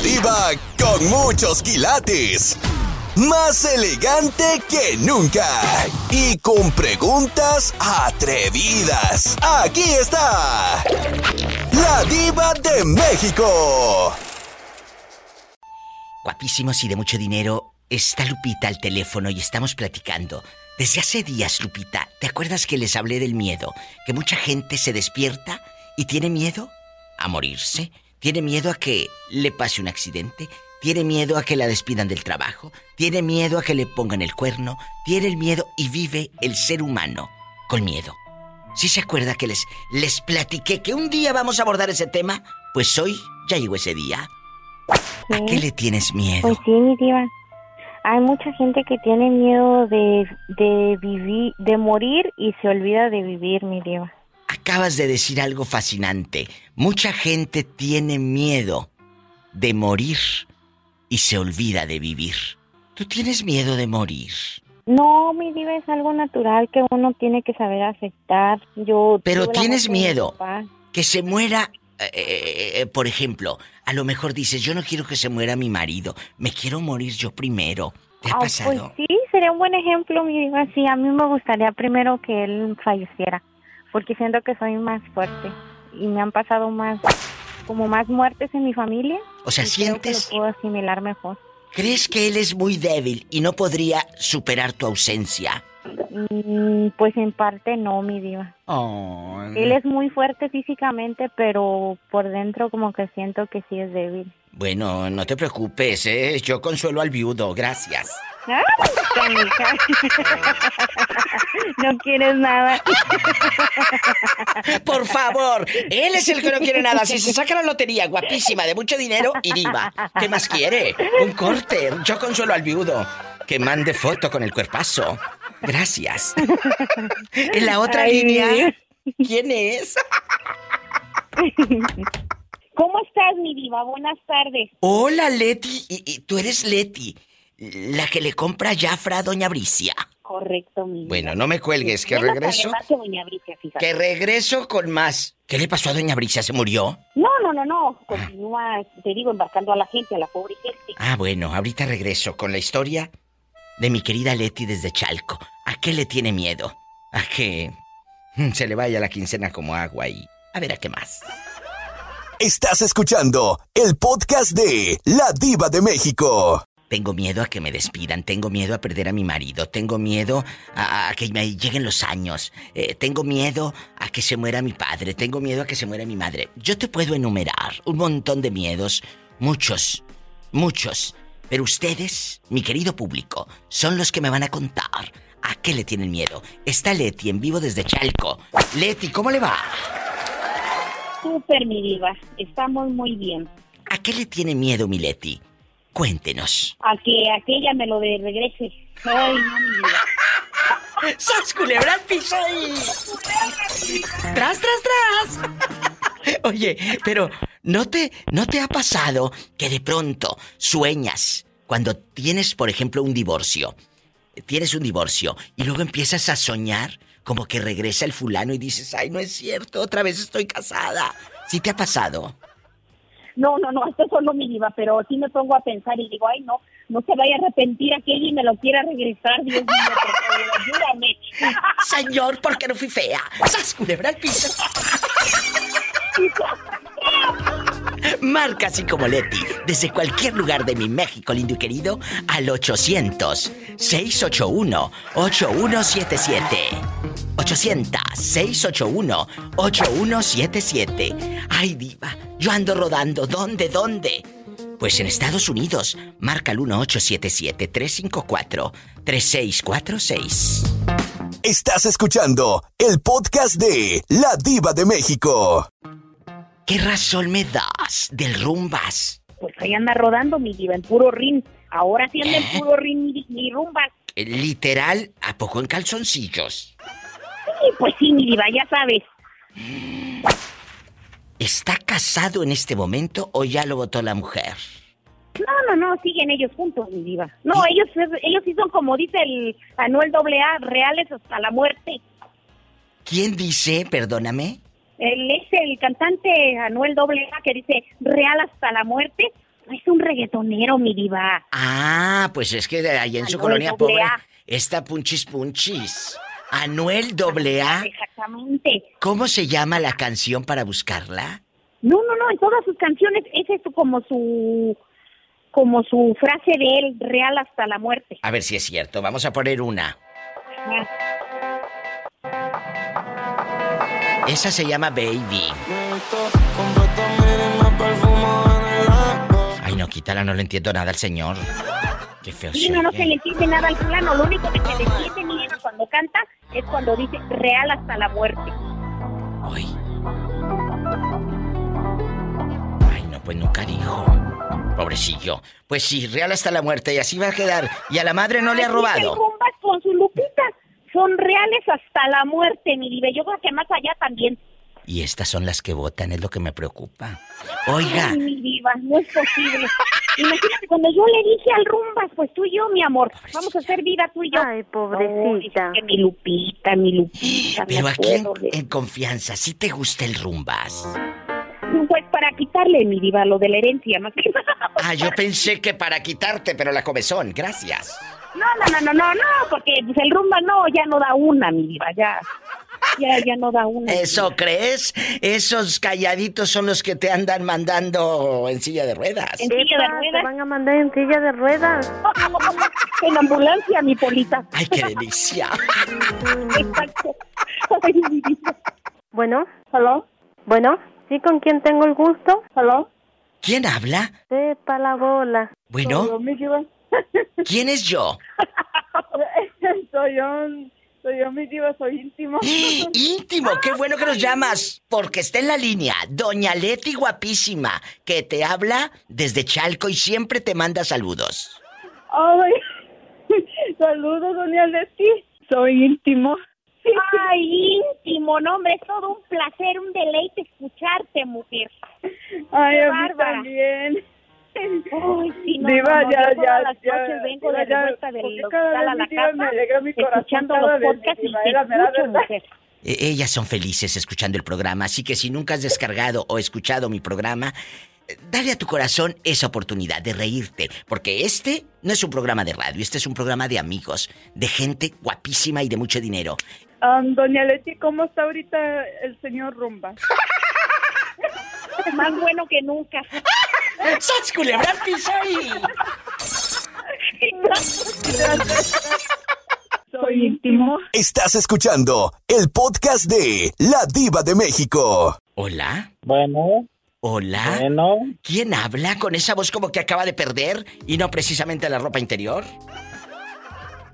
Diva con muchos quilates. Más elegante que nunca. Y con preguntas atrevidas. Aquí está. La diva de México. Guapísimos y de mucho dinero. Está Lupita al teléfono y estamos platicando. Desde hace días, Lupita, ¿te acuerdas que les hablé del miedo? Que mucha gente se despierta y tiene miedo a morirse, tiene miedo a que le pase un accidente, tiene miedo a que la despidan del trabajo, tiene miedo a que le pongan el cuerno, tiene el miedo y vive el ser humano con miedo. ¿Sí se acuerda que les, les platiqué que un día vamos a abordar ese tema? Pues hoy ya llegó ese día. ¿A qué le tienes miedo? Pues sí, mi diva. Hay mucha gente que tiene miedo de, de vivir, de morir y se olvida de vivir, mi diva. Acabas de decir algo fascinante. Mucha gente tiene miedo de morir y se olvida de vivir. ¿Tú tienes miedo de morir? No, mi diva es algo natural que uno tiene que saber aceptar. Yo. Pero tienes miedo que se muera, eh, eh, por ejemplo, a lo mejor dices, yo no quiero que se muera mi marido, me quiero morir yo primero. ¿Te ha Ah, pasado? Pues sí, sería un buen ejemplo, mi diva. Sí, a mí me gustaría primero que él falleciera, porque siento que soy más fuerte y me han pasado más, como más muertes en mi familia. O sea, y creo que sientes- lo puedo asimilar mejor. ¿Crees que él es muy débil y no podría superar tu ausencia? Mm, pues en parte no, mi diva. Él es muy fuerte físicamente, pero por dentro como que siento que sí es débil. Bueno, no te preocupes, ¿eh? Yo consuelo al viudo, gracias. ¡Ay, canija! no quieres nada. Por favor, él es el que no quiere nada. Si se saca la lotería, guapísima, de mucho dinero y diva. ¿Qué más quiere? Un corte. Yo consuelo al viudo. Que mande foto con el cuerpazo. Gracias. En la otra Ay, línea, ¿quién es? ¿Cómo estás, mi diva? Buenas tardes. Hola, Leti. Y, y tú eres Leti, la que le compra Jafra a Doña Bricia. Correcto, mi diva. Bueno, no me cuelgues, que regreso. que doña Bricia, fíjate. Que regreso con más. ¿Qué le pasó a Doña Bricia? ¿Se murió? No, no, no, no. Continúa, te digo, embarcando a la gente, a la pobre gente. Ah, bueno, ahorita regreso con la historia de mi querida Leti desde Chalco. ¿A qué le tiene miedo? A que se le vaya la quincena como agua y a ver a qué más. Estás escuchando el podcast de La Diva de México. Tengo miedo a que me despidan, tengo miedo a perder a mi marido, tengo miedo a, a que me lleguen los años, eh, tengo miedo a que se muera mi padre, tengo miedo a que se muera mi madre. Yo te puedo enumerar un montón de miedos, muchos, muchos. Pero ustedes, mi querido público, son los que me van a contar a qué le tienen miedo. Está Leti en vivo desde Chalco. Leti, ¿cómo le va? Súper, mi diva. Estamos muy bien. ¿A qué le tiene miedo mi Leti? Cuéntenos. A que aquella me lo de regrese. Ay, no, mi diva. ¡Sas culebra al piso. ¡Tras, tras, tras! Oye, pero ¿no te, ¿no te ha pasado que de pronto sueñas cuando tienes, por ejemplo, un divorcio? Tienes un divorcio y luego empiezas a soñar como que regresa el fulano y dices, ay, no es cierto, otra vez estoy casada. ¿Sí te ha pasado? No, no, no, esto es solo mi diva, pero sí me pongo a pensar y digo, ay, no, no se vaya a arrepentir aquella y me lo quiera regresar, Dios mío, ayúdame. Señor, ¿por qué no fui fea? ¡Sas culebra al piso! Marca así como Leti, desde cualquier lugar de mi México lindo y querido, al 800-681-8177. 800-681-8177. Ay, diva, yo ando rodando. ¿Dónde, dónde? Pues en Estados Unidos, marca el 1877-354-3646. Estás escuchando el podcast de La Diva de México. ¿Qué razón me das del rumbas? Pues ahí anda rodando mi diva en puro rin. Ahora sí anda en puro rin mi, mi rumbas. Eh, Literal, ¿a poco en calzoncillos? Sí, pues sí, mi diva, ya sabes. ¿Está casado en este momento o ya lo votó la mujer? No, no, no, siguen ellos juntos, mi diva. No, ellos, ellos sí son como dice el Anuel AA, reales hasta la muerte. ¿Quién dice, perdóname? Él es el cantante Anuel AA que dice real hasta la muerte. Es un reggaetonero, mi diva. Ah, pues es que de ahí en su colonia pobre está Punchis Punchis. Anuel AA. Exactamente. ¿Cómo se llama la canción para buscarla? No, no, no, en todas sus canciones es como su como su frase de él, real hasta la muerte. A ver si es cierto, vamos a poner una. Esa se llama Baby. Ay, no, quítala, no le entiendo nada al señor. Qué feo. Sí, no, no se le entiende nada al fulano. Lo único que se le entiende, mi cuando canta es cuando dice real hasta la muerte. Ay. Ay, no, pues nunca dijo. Pobrecillo. Pues sí, real hasta la muerte y así va a quedar. Y a la madre no le ha robado. con su son reales hasta la muerte, mi vida. Yo creo que más allá también. Y estas son las que votan, es lo que me preocupa. Oiga. Ay, mi diva, no es posible. Imagínate, cuando yo le dije al Rumbas, pues tú y yo, mi amor, vamos a hacer vida tú y yo. Ay, pobrecita. mi Lupita, mi Lupita. Pero aquí en, en, confianza, ¿sí te gusta el Rumbas? Pues para quitarle, mi diva, lo de la herencia, más que Ah, yo pensé que para quitarte, pero la comezón, gracias. No, no, no, no, no, no, porque pues, el rumba no, ya no da una, mi diva, ya. Ya, ya no da una. ¿Eso crees? Esos calladitos son los que te andan mandando en silla de ruedas. ¿En silla de ruedas? Te van a mandar en silla de ruedas. en ambulancia, mi polita. ¡Ay, qué delicia! Exacto. Bueno. ¿Aló? Bueno. ¿Sí con quién tengo el gusto? ¿Aló? ¿Quién habla? Sepa la bola. Bueno. ¿Quién es yo? soy yo, soy yo, mi diva, soy íntimo. íntimo, qué bueno que nos llamas, porque está en la línea Doña Leti guapísima, que te habla desde Chalco y siempre te manda saludos. Ay, saludos, Doña Leti, soy íntimo. Ay, íntimo, no, hombre, es todo un placer, un deleite escucharte, mujer. Ay, a mí también. Ay, sí, no, Diva, no, ya, yo ya, las ya, noches vengo de ya, vuelta del cada hospital a vez la mi diva casa, me alegra mi corazón escuchando los podcasts y te escucho, mujer. E- Ellas son felices escuchando el programa, así que si nunca has descargado o escuchado mi programa, dale a tu corazón esa oportunidad de reírte, porque este no es un programa de radio, este es un programa de amigos, de gente guapísima y de mucho dinero. Um, Doña Leti, ¿cómo está ahorita el señor Rumba? Más bueno que nunca. ¡Sas culebra al piso ahí! Soy íntimo. Estás escuchando el podcast de La Diva de México. Hola, Bueno, hola. bueno, ¿Quién habla con esa voz como que acaba de perder y no precisamente la ropa interior?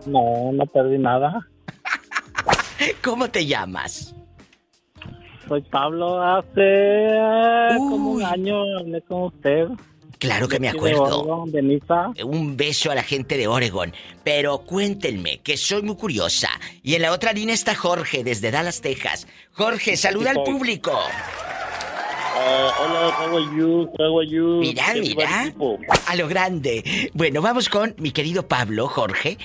no, no perdí nada. ¿Cómo te llamas? Soy Pablo. Hace eh, como un año hablé con usted. Claro que me acuerdo. Oregon, de Niza. Un beso a la gente de Oregon. Pero cuéntenme, que soy muy curiosa. Y en la otra línea está Jorge, desde Dallas, Texas. Jorge, saluda al público. Eh, hola, how are you? How are you? Mira, mira. A lo grande. Bueno, vamos con mi querido Pablo, Jorge.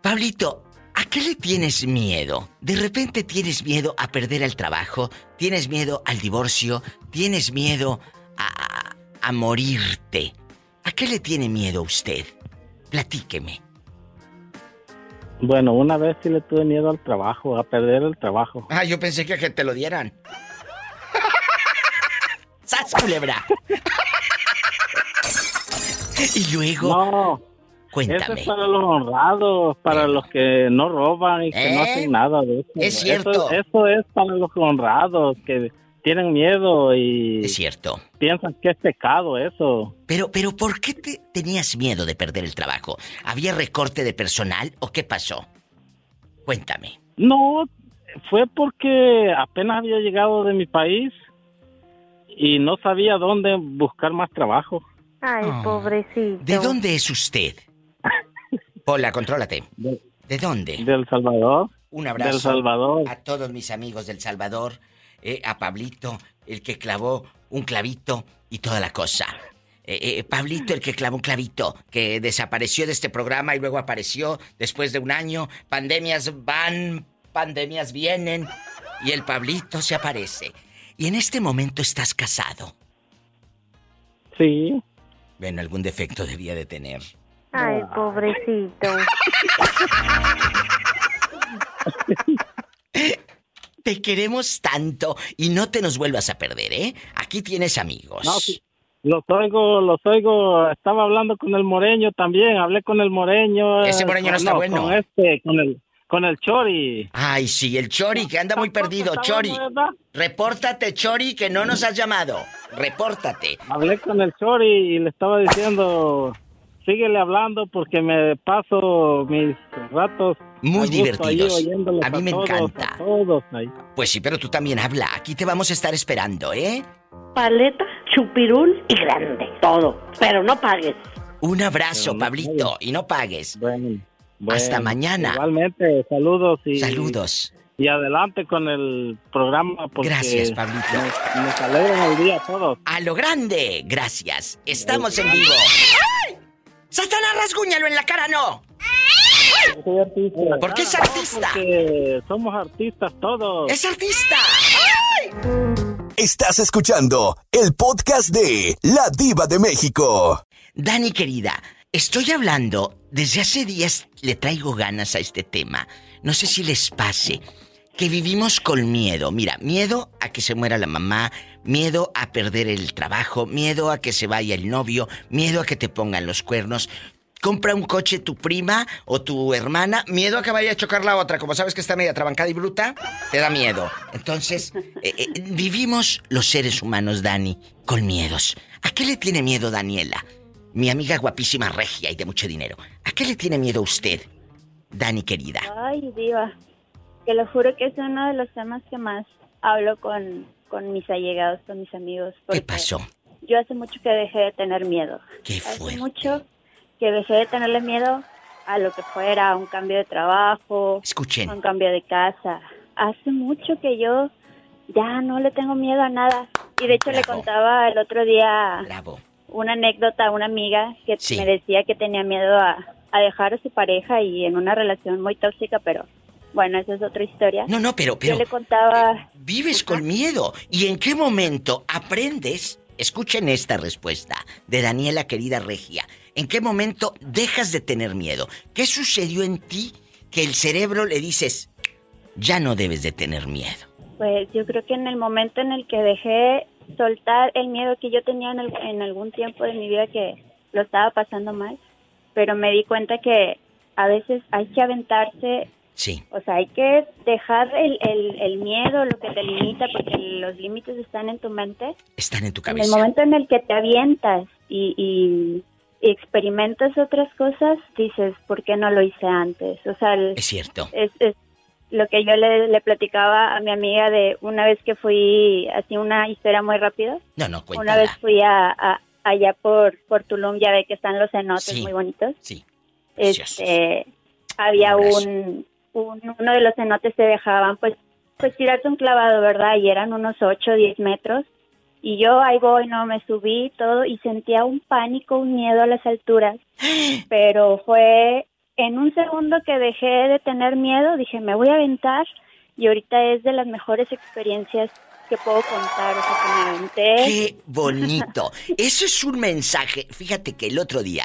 Pablito, ¿a qué le tienes miedo? De repente tienes miedo a perder el trabajo, tienes miedo al divorcio, tienes miedo a, a morirte. ¿A qué le tiene miedo usted? Platíqueme. Bueno, una vez sí le tuve miedo al trabajo, a perder el trabajo. Ah, yo pensé que, que te lo dieran. ¡Sas, culebra! y luego, No, eso cuéntame. es para los honrados, para los que no roban y que no ¿Eh? hacen nada de eso. Es Eso- cierto. Eso, es para los honrados, que tienen miedo y Es cierto. piensan que es pecado eso. Pero, pero, ¿por qué te tenías miedo de perder el trabajo? ¿Había recorte de personal o qué pasó? Cuéntame. No, fue porque apenas había llegado de mi país y no sabía dónde buscar más trabajo. Ay, Ah. pobrecito. ¿De dónde es usted? Hola, contrólate. De, ¿De dónde? de El Salvador. Un abrazo del Salvador. a todos mis amigos del Salvador, eh, a Pablito, el que clavó un clavito y toda la cosa. Eh, eh, Pablito, el que clavó un clavito, que desapareció de este programa y luego apareció después de un año. Pandemias van, pandemias vienen y el Pablito se aparece. Y en este momento estás casado. Sí, Bueno, algún defecto debía de tener. Ay, pobrecito. Te queremos tanto y no te nos vuelvas a perder, ¿eh? Aquí tienes amigos. No, sí. Los oigo, los oigo. Estaba hablando con el moreño también. Hablé con el moreño. Ese moreño no está bueno. Con este, con el, con el chori. Ay, sí, el Chori que anda muy perdido. Chori, repórtate, Chori, que no nos has llamado. Repórtate. Hablé con el chori y le estaba diciendo, síguele hablando porque me paso mis ratos Muy a divertidos. ahí A mí me todos, encanta. a todos ahí. Pues sí, pero tú también habla. Aquí te vamos a estar esperando, ¿eh? Paleta, chupirul y grande. Todo. Pero no pagues. Un abrazo, no Pablito, y no pagues. Bueno, Hasta bueno, mañana. Igualmente, saludos y Saludos. y adelante con el programa porque Gracias, Pablito. Nos, nos alegran el día a todos. A lo grande. Gracias. Estamos en vivo. ¡Ay! ¡Satanás, rasguñalo en la cara, no! Soy artista. ¿Por qué es Ah, artista? porque somos artistas todos. ¡Es artista! Estás escuchando el podcast de La Diva de México. Dani, querida, estoy hablando, desde hace días le traigo ganas a este tema. No sé si les pase que vivimos con miedo. Mira, miedo a que se muera la mamá, miedo a perder el trabajo, miedo a que se vaya el novio, miedo a que te pongan los cuernos. Compra un coche tu prima o tu hermana, miedo a que vaya a chocar la otra. Como sabes que está media trabancada y bruta, te da miedo. Entonces, eh, eh, vivimos los seres humanos, Dani, con miedos. ¿A qué le tiene miedo Daniela? Mi amiga guapísima regia y de mucho dinero. ¿A qué le tiene miedo usted, Dani querida? Ay, diva. Que lo juro que es uno de los temas que más hablo con, con mis allegados, con mis amigos. ¿Qué pasó? Yo hace mucho que dejé de tener miedo. Qué Hace fuerte. mucho que dejé de tenerle miedo a lo que fuera, a un cambio de trabajo, a Escuchen. un cambio de casa. Hace mucho que yo ya no le tengo miedo a nada. Y de hecho le contaba el otro día Bravo. una anécdota a una amiga que Sí. me decía que tenía miedo a, a dejar a su pareja y en una relación muy tóxica, pero bueno, esa es otra historia. No, no, pero, pero Yo le contaba, vives con miedo. ¿Y en qué momento aprendes? Escuchen esta respuesta de Daniela querida Regia. ¿En qué momento dejas de tener miedo? ¿Qué sucedió en ti que el cerebro le dices, ya no debes de tener miedo? pues yo creo que en el momento en el que dejé soltar el miedo que yo tenía en, el- en algún tiempo de mi vida que lo estaba pasando mal, pero me di cuenta que a veces hay que aventarse Sí, O sea, hay que dejar el, el, el miedo, lo que te limita, porque los límites están en tu mente. están en tu En el cabeza. momento en el que te avientas y, y- y experimentas otras cosas, dices, ¿por qué no lo hice antes? O sea, el- Es cierto. es, es lo que yo le, le platicaba a mi amiga de una vez que fui, así una historia muy rápida. No, no, Una cuéntala. vez fui a, a- allá por, por Tulum, ya ve que están los cenotes Sí. muy bonitos Sí. Este había Un. Un, un- uno de los cenotes se dejaban pues pues tirarse un clavado verdad y eran unos 8 o 10 metros y yo ahí voy no me subí todo y sentía un pánico un miedo a las alturas pero fue en un segundo que dejé de tener miedo dije me voy a aventar y ahorita es de las mejores experiencias que puedo contar o sea que me aventé Qué bonito. Eso es un mensaje. Fíjate que el otro día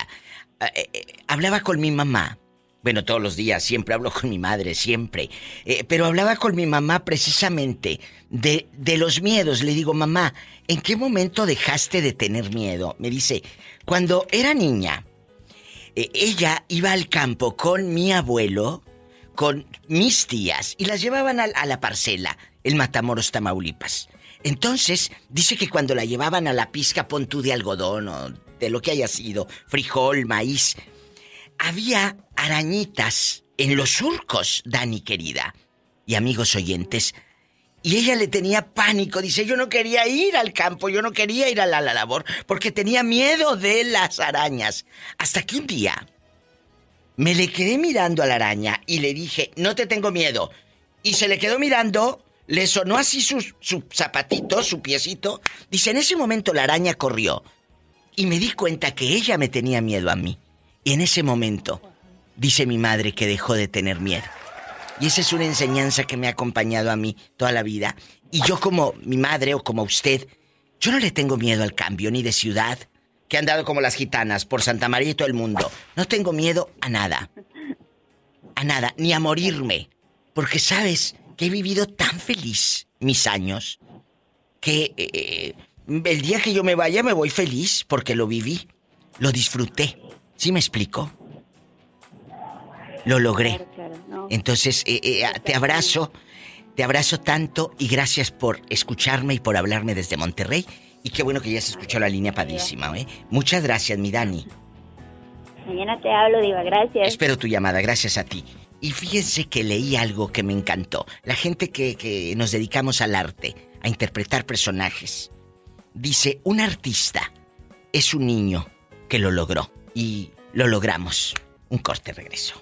eh, eh, hablaba con mi mamá. Bueno, todos los días, siempre hablo con mi madre, siempre. Eh, pero hablaba con mi mamá precisamente de, de los miedos. Le digo, mamá, ¿en qué momento dejaste de tener miedo? Me dice, cuando era niña, eh, ella iba al campo con mi abuelo, con mis tías, y las llevaban al- a, la parcela, el Matamoros, Tamaulipas. Entonces, dice que cuando la llevaban a la pizca pon tú de algodón o de lo que haya sido, frijol, maíz, había arañitas en los surcos, Dani querida. Y amigos oyentes, y ella le tenía pánico, dice, yo no quería ir al campo, yo no quería ir a la, la labor, porque tenía miedo de las arañas. Hasta que un día me le quedé mirando a la araña y le dije, no te tengo miedo. Y se le quedó mirando, le sonó así su, su zapatito, su piecito. Dice, en ese momento la araña corrió. Y me di cuenta que ella me tenía miedo a mí. En ese momento, dice mi madre que dejó de tener miedo. Y esa es una enseñanza que me ha acompañado a mí toda la vida. Y yo como mi madre o como usted, yo no le tengo miedo al cambio ni de ciudad que han dado como las gitanas por Santa María y todo el mundo. No tengo miedo a nada. A nada, ni a morirme. Porque sabes que he vivido tan feliz mis años que eh, el día que yo me vaya me voy feliz porque lo viví, lo disfruté. ¿Sí me explico? Lo logré. Entonces, eh, eh, te abrazo, te abrazo tanto y gracias por escucharme y por hablarme desde Monterrey. Y qué bueno que ya se escuchó la línea padrísima, ¿eh? Muchas gracias, mi Dani. Mañana te hablo, Diva, gracias. Espero tu llamada, gracias a ti. Y fíjense que leí algo que me encantó. La gente que, que nos dedicamos al arte, a interpretar personajes. Dice, un artista es un niño que lo logró. Y lo logramos. Un corte regreso.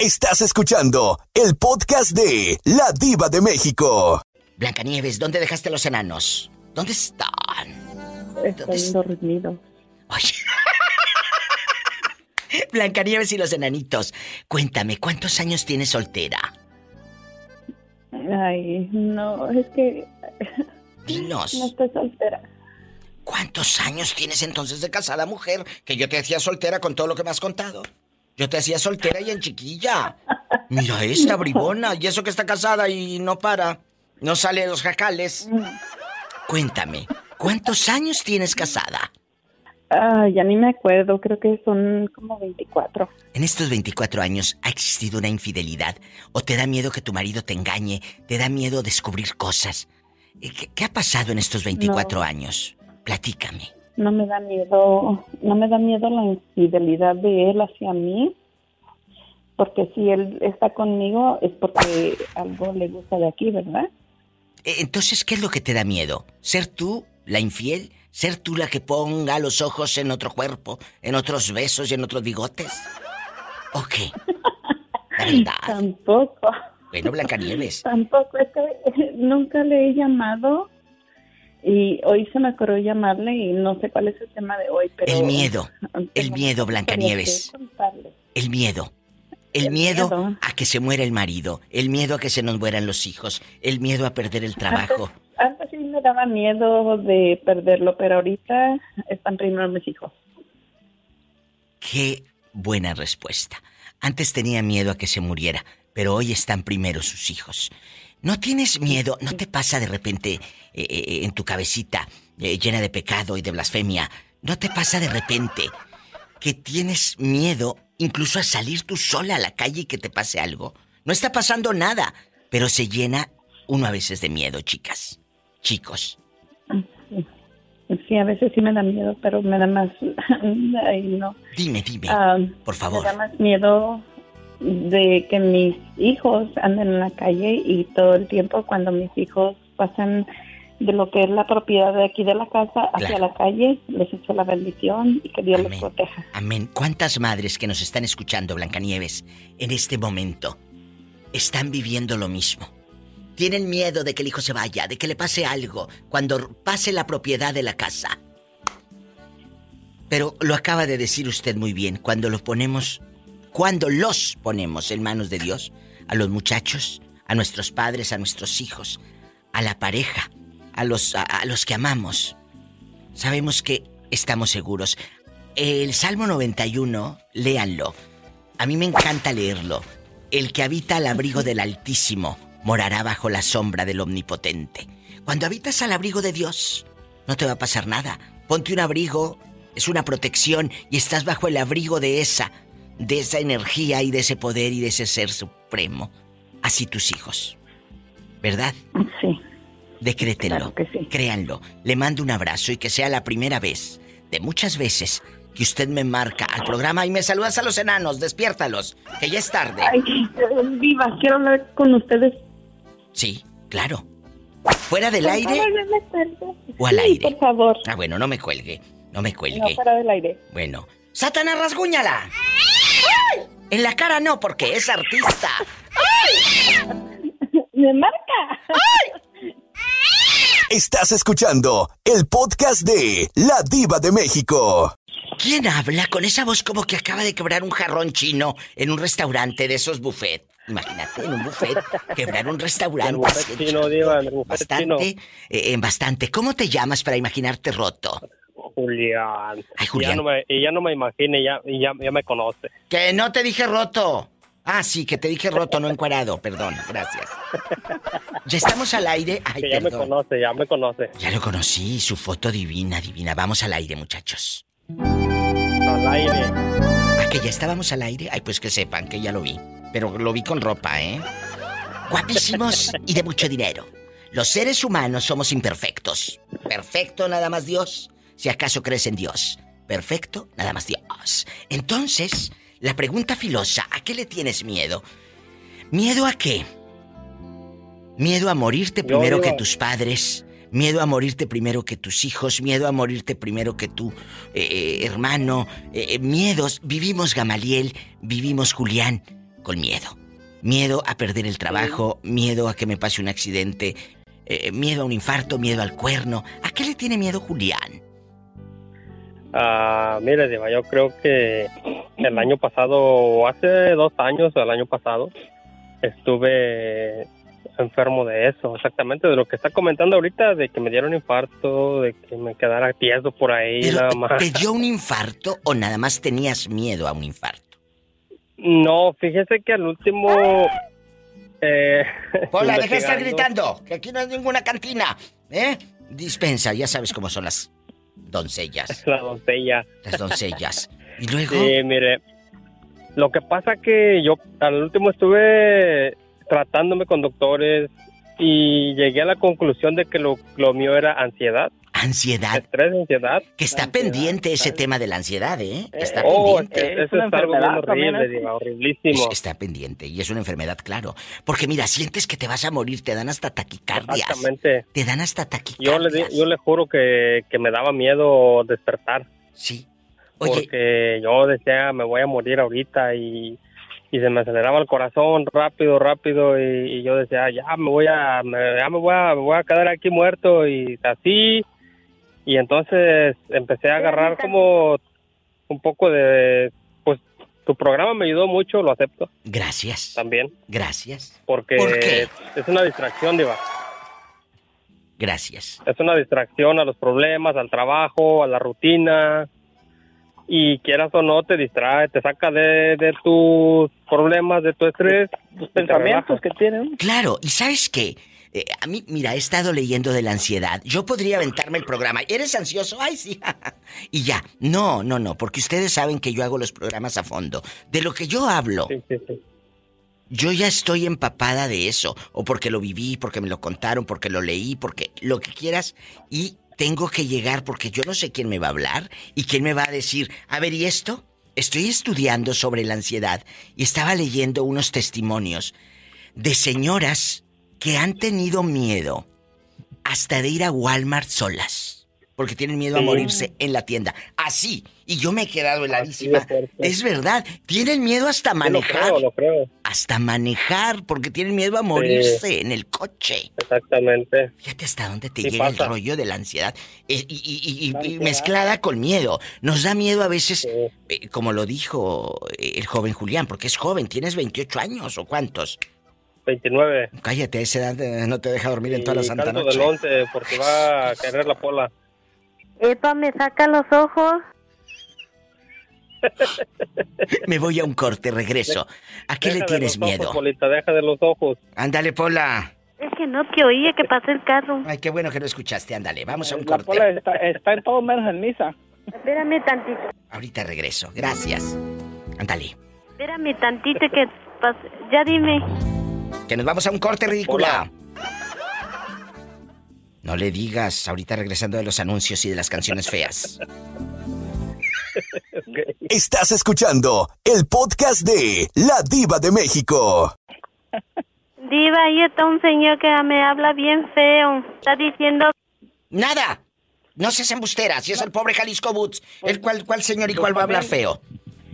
Estás escuchando el podcast de La Diva de México. Blancanieves, ¿dónde dejaste los enanos? ¿Dónde están? Están dormidos. Oye. Blancanieves y los enanitos. Cuéntame, ¿cuántos años tienes soltera? Ay, no, es que Dinos. no estoy soltera. ¿Cuántos años tienes entonces de casada, mujer? Que yo te hacía soltera con todo lo que me has contado. Yo te hacía soltera y en chiquilla. Mira esta bribona. Y eso que está casada y no para. No sale de los jacales. Cuéntame, ¿cuántos años tienes casada? Ah, ya ni me acuerdo, creo que son como 24. En estos 24 años ha existido una infidelidad. ¿O te da miedo que tu marido te engañe? ¿Te da miedo descubrir cosas? ¿Qué, qué ha pasado en estos 24 años? Platícame. No me da miedo, no me da miedo la infidelidad de él hacia mí, porque si él está conmigo es porque algo le gusta de aquí, ¿verdad? Eh, Entonces, ¿qué es lo que te da miedo? ¿Ser tú la infiel? ¿Ser tú la que ponga los ojos en otro cuerpo, en otros besos y en otros bigotes? ¿O qué? Tampoco. Bueno, Blancanieves. Tampoco, es que nunca le he llamado y hoy se me ocurrió llamarle y no sé cuál es el tema de hoy, pero... El miedo. El miedo, Blancanieves. El miedo. El, El miedo, miedo. a que se muera el marido, el miedo a que se nos mueran los hijos, el miedo a perder el trabajo. Antes, antes sí me daba miedo de perderlo, pero ahorita están primero mis hijos. Qué buena respuesta. Antes tenía miedo a que se muriera, pero hoy están primero sus hijos. ¿No tienes miedo? ¿No te pasa de repente eh, eh, en tu cabecita eh, llena de pecado y de blasfemia? ¿No te pasa de repente que tienes miedo incluso a salir tú sola a la calle y que te pase algo? No está pasando nada, pero se llena uno a veces de miedo, chicas. Chicos. Sí, a veces sí me da miedo, pero me da más... Ay, no. Dime, dime, Ah, por favor. Me da más miedo de que mis hijos anden en la calle y todo el tiempo cuando mis hijos pasan de lo que es la propiedad de aquí de la casa hacia Claro. la calle, les echo la bendición y que Dios Amén. los proteja. Amén. ¿Cuántas madres que nos están escuchando, Blancanieves, en este momento están viviendo lo mismo? Tienen miedo de que el hijo se vaya, de que le pase algo cuando pase la propiedad de la casa. Pero lo acaba de decir usted muy bien, cuando lo ponemos, cuando los ponemos en manos de Dios, a los muchachos, a nuestros padres, a nuestros hijos, a la pareja, a los, los que amamos, sabemos que estamos seguros. El Salmo 91, léanlo. A mí me encanta leerlo. El que habita al abrigo del Altísimo morará bajo la sombra del Omnipotente. Cuando habitas al abrigo de Dios, no te va a pasar nada. Ponte un abrigo, es una protección y estás bajo el abrigo de esa, de esa energía y de ese poder y de ese ser supremo. Así tus hijos. ¿Verdad? Sí, Decrétenlo. Claro que sí. Créanlo. Le mando un abrazo y que sea la primera vez de muchas veces que usted me marca al programa y me saludas a los enanos, despiértalos, que ya es tarde. Ay, viva, quiero hablar con ustedes. Sí, claro. ¿Fuera del aire o al Sí, aire? por favor. Ah, bueno, no me cuelgue. No me No, cuelgue. fuera del aire. Bueno. ¡Satanás, rasguñala! En la cara no, porque es artista. ¡Me marca! Estás escuchando el podcast de La Diva de México. ¿Quién habla con esa voz como que acaba de quebrar un jarrón chino en un restaurante de esos buffet? Imagínate, en un buffet, quebrar un restaurante. El buffet chino, Diva, el buffet bastante, chino. eh, en bastante. ¿Cómo te llamas para imaginarte roto? Julián. Ay, Julián. ya no me, y ya no me ya, y ya, ya me conoce. Que no te dije roto. Ah, sí, que te dije roto, no encuadrado. Perdón, gracias. Ya estamos al aire. Ay, Que ya me conoce, ya me conoce. Ya lo conocí, su foto divina, divina. Vamos al aire, muchachos. Al aire. Ah, que ya estábamos al aire. Ay, pues que sepan que ya lo vi. Pero lo vi con ropa, ¿eh? Guapísimos y de mucho dinero. Los seres humanos somos imperfectos. Perfecto nada más Dios, si acaso crees en Dios. Perfecto nada más Dios. Entonces, la pregunta filosa, ¿a qué le tienes miedo? ¿Miedo a qué? ¿Miedo a morirte primero que tus padres? ¿Miedo a morirte primero que tus hijos? ¿Miedo a morirte primero que tu eh, hermano? Eh, eh, miedos. Vivimos Gamaliel, vivimos Julián con miedo. Miedo a perder el trabajo, miedo a que me pase un accidente, eh, miedo a un infarto, miedo al cuerno. ¿A qué le tiene miedo Julián? Ah, mire, Diva, yo creo que el año pasado, hace dos años, o el año pasado, estuve enfermo de eso, exactamente, de lo que está comentando ahorita, de que me dieron infarto, de que me quedara tieso por ahí, Pero, nada más. ¿Te dio un infarto o nada más tenías miedo a un infarto? No, fíjese que al último... Eh, Hola, deja de estar gritando, que aquí no hay ninguna cantina, ¿eh? Dispensa, ya sabes cómo son las doncellas, La doncella. las doncellas. Y luego, Sí, mire, lo que pasa que yo al último estuve tratándome con doctores y llegué a la conclusión de que lo, lo mío era ansiedad, ansiedad, estrés, ansiedad. que está ansiedad, pendiente ese ¿sabes? tema de la ansiedad, ¿eh? Está Oh, pendiente. es- Es eso una es algo bien enfermedad también, horrible, ¿eh? Es- horriblísimo. está pendiente y es una enfermedad, claro. Porque mira, sientes que te vas a morir, te dan hasta taquicardias. Exactamente. Te dan hasta Yo taquicardias. le, di- yo le juro que, que me daba miedo despertar, Sí. Oye, porque yo decía, me voy a morir ahorita y, y se me aceleraba el corazón rápido, rápido y, y yo decía, ya me voy a, me, ya me voy a, me voy a quedar aquí muerto y así. Y entonces empecé a agarrar como un poco de, pues tu programa me ayudó mucho, lo acepto gracias. también, Gracias. porque ¿Por qué? es una distracción, Diva. Gracias. es una distracción a los problemas, al trabajo, a la rutina. Y quieras o no, te distrae, te saca de, de tus problemas, de tu estrés. Los pensamientos que tienen. Claro, y ¿sabes qué? Eh, a mí, mira, he estado leyendo de la ansiedad. Yo podría aventarme el programa. ¿Eres ansioso? Ay, sí. y ya. No, no, no, porque ustedes saben que yo hago los programas a fondo. De lo que yo hablo, Sí, sí, sí. yo ya estoy empapada de eso. O porque lo viví, porque me lo contaron, porque lo leí, porque lo que quieras. Y tengo que llegar porque yo no sé quién me va a hablar y quién me va a decir, a ver, ¿y esto? Estoy estudiando sobre la ansiedad y estaba leyendo unos testimonios de señoras que han tenido miedo hasta de ir a Walmart solas. Porque tienen miedo a morirse en la tienda. Así. Y yo me he quedado heladísima. Es verdad. Tienen miedo hasta lo manejar. creo, lo creo. Hasta manejar. Porque tienen miedo a morirse en el coche. Exactamente. Fíjate hasta dónde te Sí llega el rollo de la ansiedad. Eh, Y, y- y- mezclada con miedo. Nos da miedo a veces, eh, como lo dijo eh, el joven Julián, porque es joven, tienes 28 años o cuántos. 29. Cállate, a esa edad eh, no te deja dormir en toda la santa caldo noche. del 11 porque va a caer la pola. Epa, me saca los ojos. Me voy a un corte, regreso. ¿A qué le Deja de tienes los ojos, miedo? Polita, deja de los ojos. Ándale, Pola. Es que no te oía que pasó el carro. Ay, qué bueno que lo escuchaste, ándale, vamos a un La pola corte. está, está en todo menos en misa. Espérame tantito. Ahorita regreso, gracias. Ándale, Espérame tantito que pas- Ya dime. Que nos vamos a un corte, ridícula. No le digas, ahorita regresando de los anuncios y de las canciones feas. Estás escuchando el podcast de La Diva de México. Diva, ahí está un señor que me habla bien feo. Está diciendo... ¡Nada! No seas embustera, si es el pobre Jalisco Boots. ¿El cual, cuál señor y cuál va a hablar feo?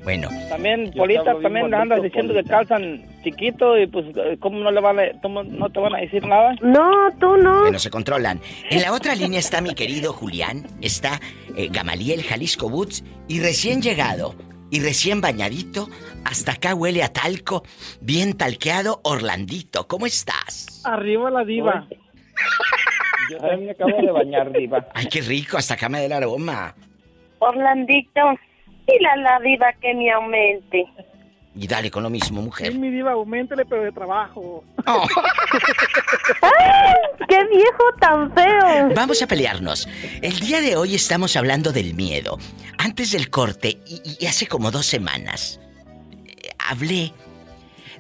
Bueno, También, Polita, también andas diciendo que calzan chiquito y pues, ¿cómo no le van a, cómo no te van a decir nada? No, tú no. bueno, se controlan. En la otra línea está mi querido Julián, está eh, Gamaliel Jalisco Boots y recién llegado. y recién bañadito, hasta acá huele a talco, bien talqueado, Orlandito. ¿Cómo estás? Arriba la diva. Yo también me acabo de bañar, diva. Ay, qué rico, hasta acá me da el aroma. Orlandito, dile a la diva que me aumente. Y dale con lo mismo, mujer. Sí, mi diva, aumentele, pero de trabajo. Oh. ¡Qué viejo tan feo! Vamos a pelearnos. El día de hoy estamos hablando del miedo. Antes del corte, y, y hace como dos semanas, eh, hablé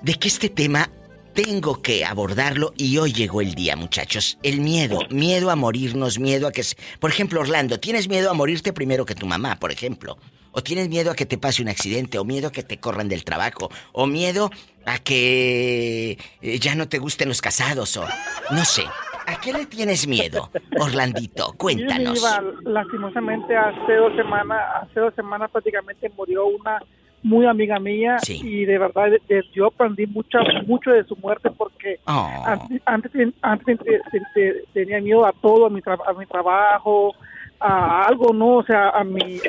de que este tema tengo que abordarlo y hoy llegó el día, muchachos. El miedo, miedo a morirnos, miedo a que... se- Por ejemplo, Orlando, ¿tienes miedo a morirte primero que tu mamá, por ejemplo? ¿O tienes miedo a que te pase un accidente? ¿O miedo a que te corran del trabajo? ¿O miedo a que eh, ya no te gusten los casados? ¿O no sé? ¿A qué le tienes miedo, Orlandito? Cuéntanos. diva, lastimosamente hace dos semanas, hace dos semanas prácticamente murió una muy amiga mía Sí. y de verdad de- de- yo aprendí mucho, mucho de su muerte porque Oh. antes, antes, antes te- te- te- tenía miedo a todo, a mi, tra- a mi trabajo, a algo, no, o sea, a mi,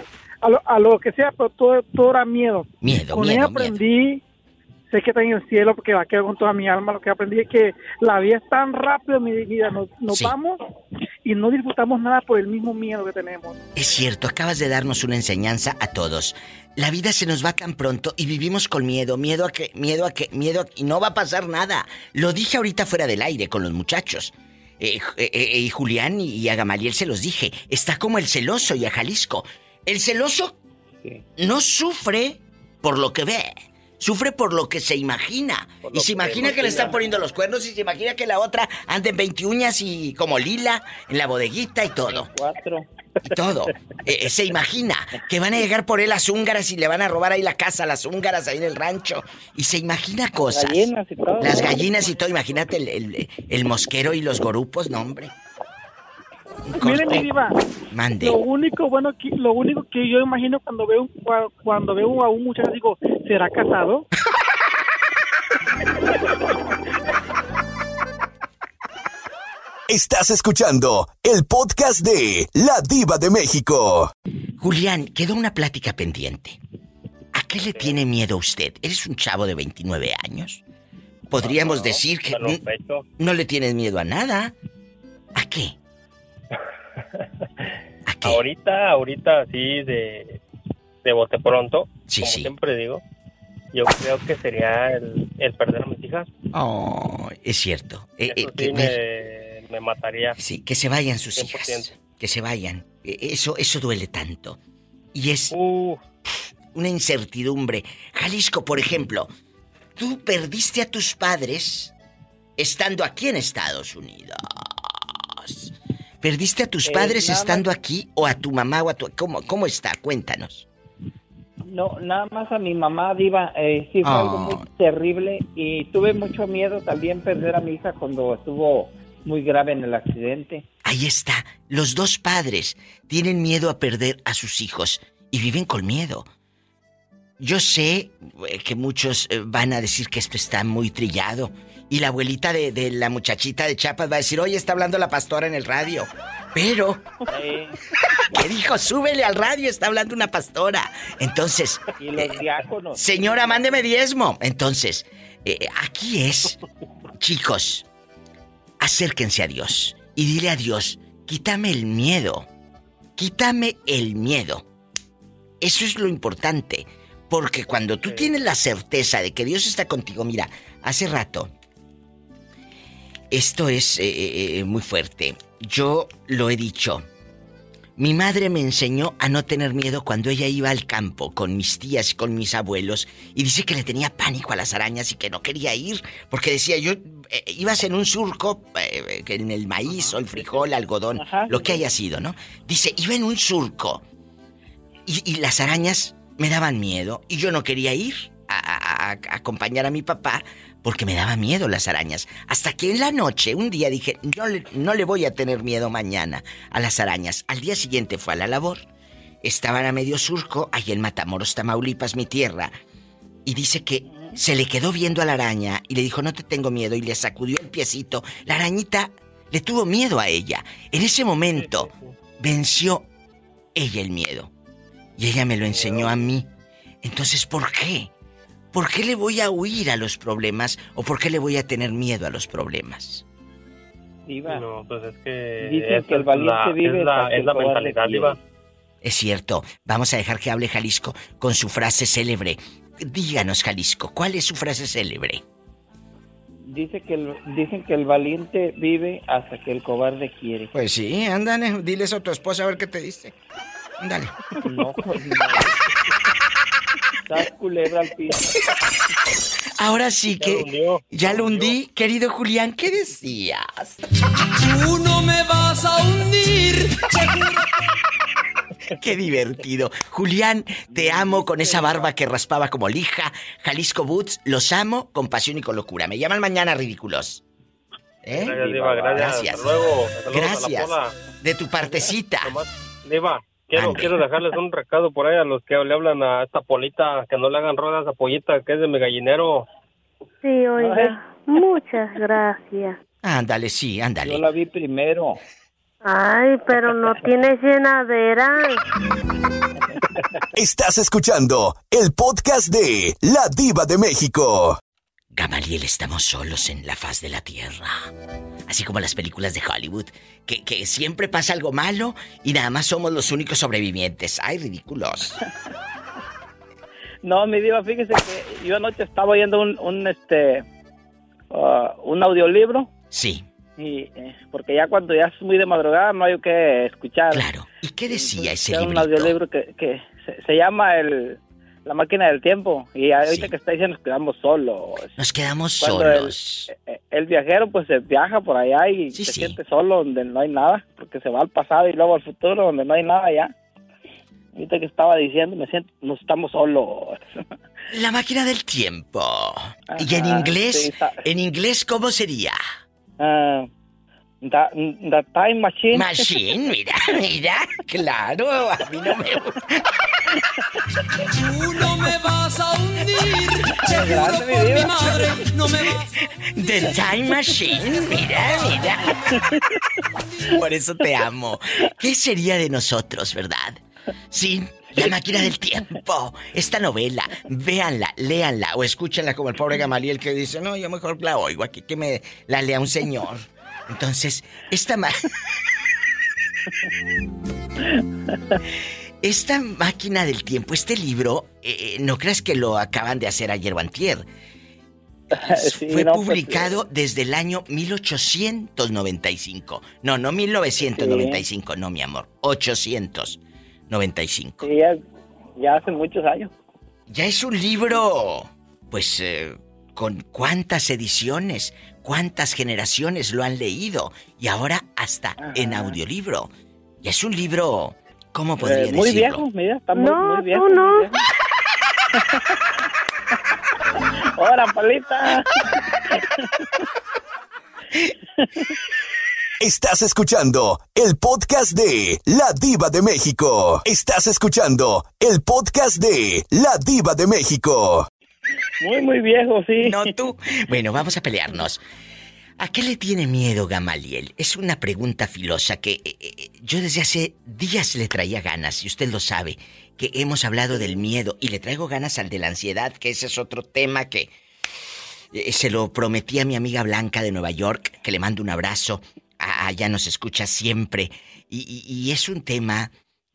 a lo, a lo que sea, pero todo, todo era miedo. Miedo, Con miedo, ella miedo. aprendí, sé que está en el cielo porque la quiero con toda mi alma, lo que aprendí es que la vida es tan rápido, mi vida, nos, nos Sí. vamos y no disfrutamos nada por el mismo miedo que tenemos. Es cierto, acabas de darnos una enseñanza a todos. La vida se nos va tan pronto y vivimos con miedo, miedo a que, miedo a que, miedo a que, y no va a pasar nada. Lo dije ahorita fuera del aire con los muchachos. Eh, eh, eh, y Julián y a Gamaliel se los dije. Está como el celoso y a Jalisco. El celoso no sufre por lo que ve. Sufre por lo que se imagina. Y se imagina que le están poniendo los cuernos y se imagina que la otra anda en 20 uñas y como lila en la bodeguita y todo. Cuatro. Y todo. Eh, eh, se imagina que van a llegar por él las húngaras y le van a robar ahí la casa a las húngaras ahí en el rancho. Y se imagina cosas. gallinas y todo. Las gallinas y todo. Imagínate el, el- el mosquero y los gorupos, no, hombre. Mire, mi diva, Mande. lo único bueno que, lo único que yo imagino cuando veo cuando veo a un muchacho digo, ¿será casado? Estás escuchando el podcast de La Diva de México. Julián, quedó una plática pendiente. ¿A qué le tiene miedo usted? ¿Eres un chavo de 29 años? Podríamos No, decir que no le tienes miedo a nada. ¿A qué? Ahorita, ahorita sí, de, de bote pronto, Sí, como sí. siempre digo, yo creo que sería el, el perder a mis hijas. Oh, es cierto. Eh, eh, Eso que sí me- me, mataría. Sí, que se vayan sus 100%. hijas. Que se vayan. Eh, Eso, eso duele tanto. Y es una incertidumbre. Jalisco, por ejemplo, tú perdiste a tus padres estando aquí en Estados Unidos. ¿Perdiste a tus Eh, padres estando aquí o a tu mamá o a tu... ¿Cómo, cómo está? Cuéntanos. No, nada más a mi mamá, Diva, eh, sí fue Ah. algo muy terrible y tuve mucho miedo también perder a mi hija cuando estuvo muy grave en el accidente. Ahí está. Los dos padres tienen miedo a perder a sus hijos y viven con miedo. Yo sé eh, que muchos van a decir que esto está muy trillado. Y la abuelita de, de la muchachita de Chiapas va a decir, oye, está hablando la pastora en el radio. Pero, ¿qué dijo? Súbele al radio, está hablando una pastora. Entonces, Y los diáconos. señora, mándeme diezmo. Entonces, eh, aquí es, chicos, acérquense a Dios y dile a Dios, quítame el miedo, quítame el miedo. Eso es lo importante, porque cuando tú tienes la certeza de que Dios está contigo, mira, hace rato, esto es eh, eh, muy fuerte, yo lo he dicho, mi madre me enseñó a no tener miedo cuando ella iba al campo con mis tías y con mis abuelos y dice que le tenía pánico a las arañas y que no quería ir porque decía yo eh, ibas en un surco eh, que en el maíz o el frijol, algodón, lo que haya sido, ¿no? Dice iba en un surco y, y las arañas me daban miedo y yo no quería ir a, a- a- a acompañar a mi papá porque me daba miedo las arañas. Hasta que en la noche, un día dije, no le, no le voy a tener miedo mañana a las arañas. Al día siguiente fue a la labor. Estaban a medio surco, ahí en Matamoros, Tamaulipas, mi tierra. Y dice que se le quedó viendo a la araña y le dijo, no te tengo miedo, y le sacudió el piecito. La arañita le tuvo miedo a ella. En ese momento venció ella el miedo. Y ella me lo enseñó a mí. Entonces, ¿por qué? ¿Por qué le voy a huir a los problemas o por qué le voy a tener miedo a los problemas? Diva. No, pues es que. Dicen que el valiente la- vive Es la, es la mentalidad. Diva. Es cierto, vamos a dejar que hable Jalisco con su frase célebre. Díganos, Jalisco, ¿cuál es su frase célebre? Dice que el- dicen que el valiente vive hasta que el cobarde quiere. Pues sí, ándale, diles a tu esposa a ver qué te dice. No. Estás culebra al piso. Ahora sí que hundió, ya lo hundí, querido Julián, ¿qué decías? Tú no me vas a hundir. Qué divertido. Julián, te amo con esa barba que raspaba como lija. Jalisco Boots, los amo con pasión y con locura. Me llaman mañana, ridículos. ¿Eh? Gracias, Diva, gracias. Gracias. Hasta luego. Saludos a la Gracias. De tu partecita. Diva, quiero, quiero dejarles un recado por ahí a los que le hablan a esta polita, que no le hagan ruedas a pollita, que es de mi gallinero. Sí, oiga. Muchas gracias. Ándale, sí, ándale. Yo la vi primero. Ay, pero no tienes llenadera. Estás escuchando el podcast de La Diva de México. Gamaliel, estamos solos en la faz de la tierra. Así como las películas de Hollywood, que, que siempre pasa algo malo y nada más somos los únicos sobrevivientes. Ay, ridículos. No, mi diva, fíjese que yo anoche estaba oyendo un, un este, ah, un audiolibro. Sí. Y, eh, porque ya cuando ya es muy de madrugada no hay que escuchar. Claro. ¿Y qué decía ese Era un audiolibro que, que se, se llama el, La máquina del tiempo. Y ahorita que está diciendo nos quedamos solos. Nos quedamos Cuando solos. eh, El, viajero pues se viaja por allá y se siente solo donde no hay nada. Porque se va al pasado y luego al futuro donde no hay nada ya. Ahorita que estaba diciendo, me siento, nos estamos solos. La máquina del tiempo. ¿Y en inglés? sí, ¿En inglés cómo sería? Ah, the, the Time Machine. Machine, mira, mira, claro, a mí no me Tú no me vas a hundir. Te juro mi mi madre, no me vas. The Time Machine, mira, mira. Por eso te amo. ¿Qué sería de nosotros, verdad? Sin la máquina del tiempo. Esta novela, véanla, léanla o escúchenla como el pobre Gamaliel que dice, no, yo mejor la oigo aquí, que me la lea un señor. Entonces, esta ma- Esta máquina del tiempo, este libro, eh, no creas que lo acaban de hacer ayer o antier. Sí, Fue no, pues, publicado desde el año 1895. No, no 1995, no, mi amor. 895. Sí, ya, ya hace muchos años. Ya es un libro, pues, eh, con cuántas ediciones, cuántas generaciones lo han leído. Y ahora hasta en audiolibro. Ya es un libro, ¿cómo podría Eh, muy decirlo? viejo, mira, está muy, No, muy viejo. no. viejo. ¡Hola, palita! Estás escuchando el podcast de La Diva de México. Estás escuchando el podcast de La Diva de México. Muy, muy viejo, sí. No tú. Bueno, vamos a pelearnos. ¿A qué le tiene miedo Gamaliel? Es una pregunta filosa que eh, eh, yo desde hace días le traía ganas, y usted lo sabe, que hemos hablado del miedo y le traigo ganas al de la ansiedad, que ese es otro tema que eh, se lo prometí a mi amiga Blanca de Nueva York, que le mando un abrazo. Ya nos escucha siempre. Y, y- y es un tema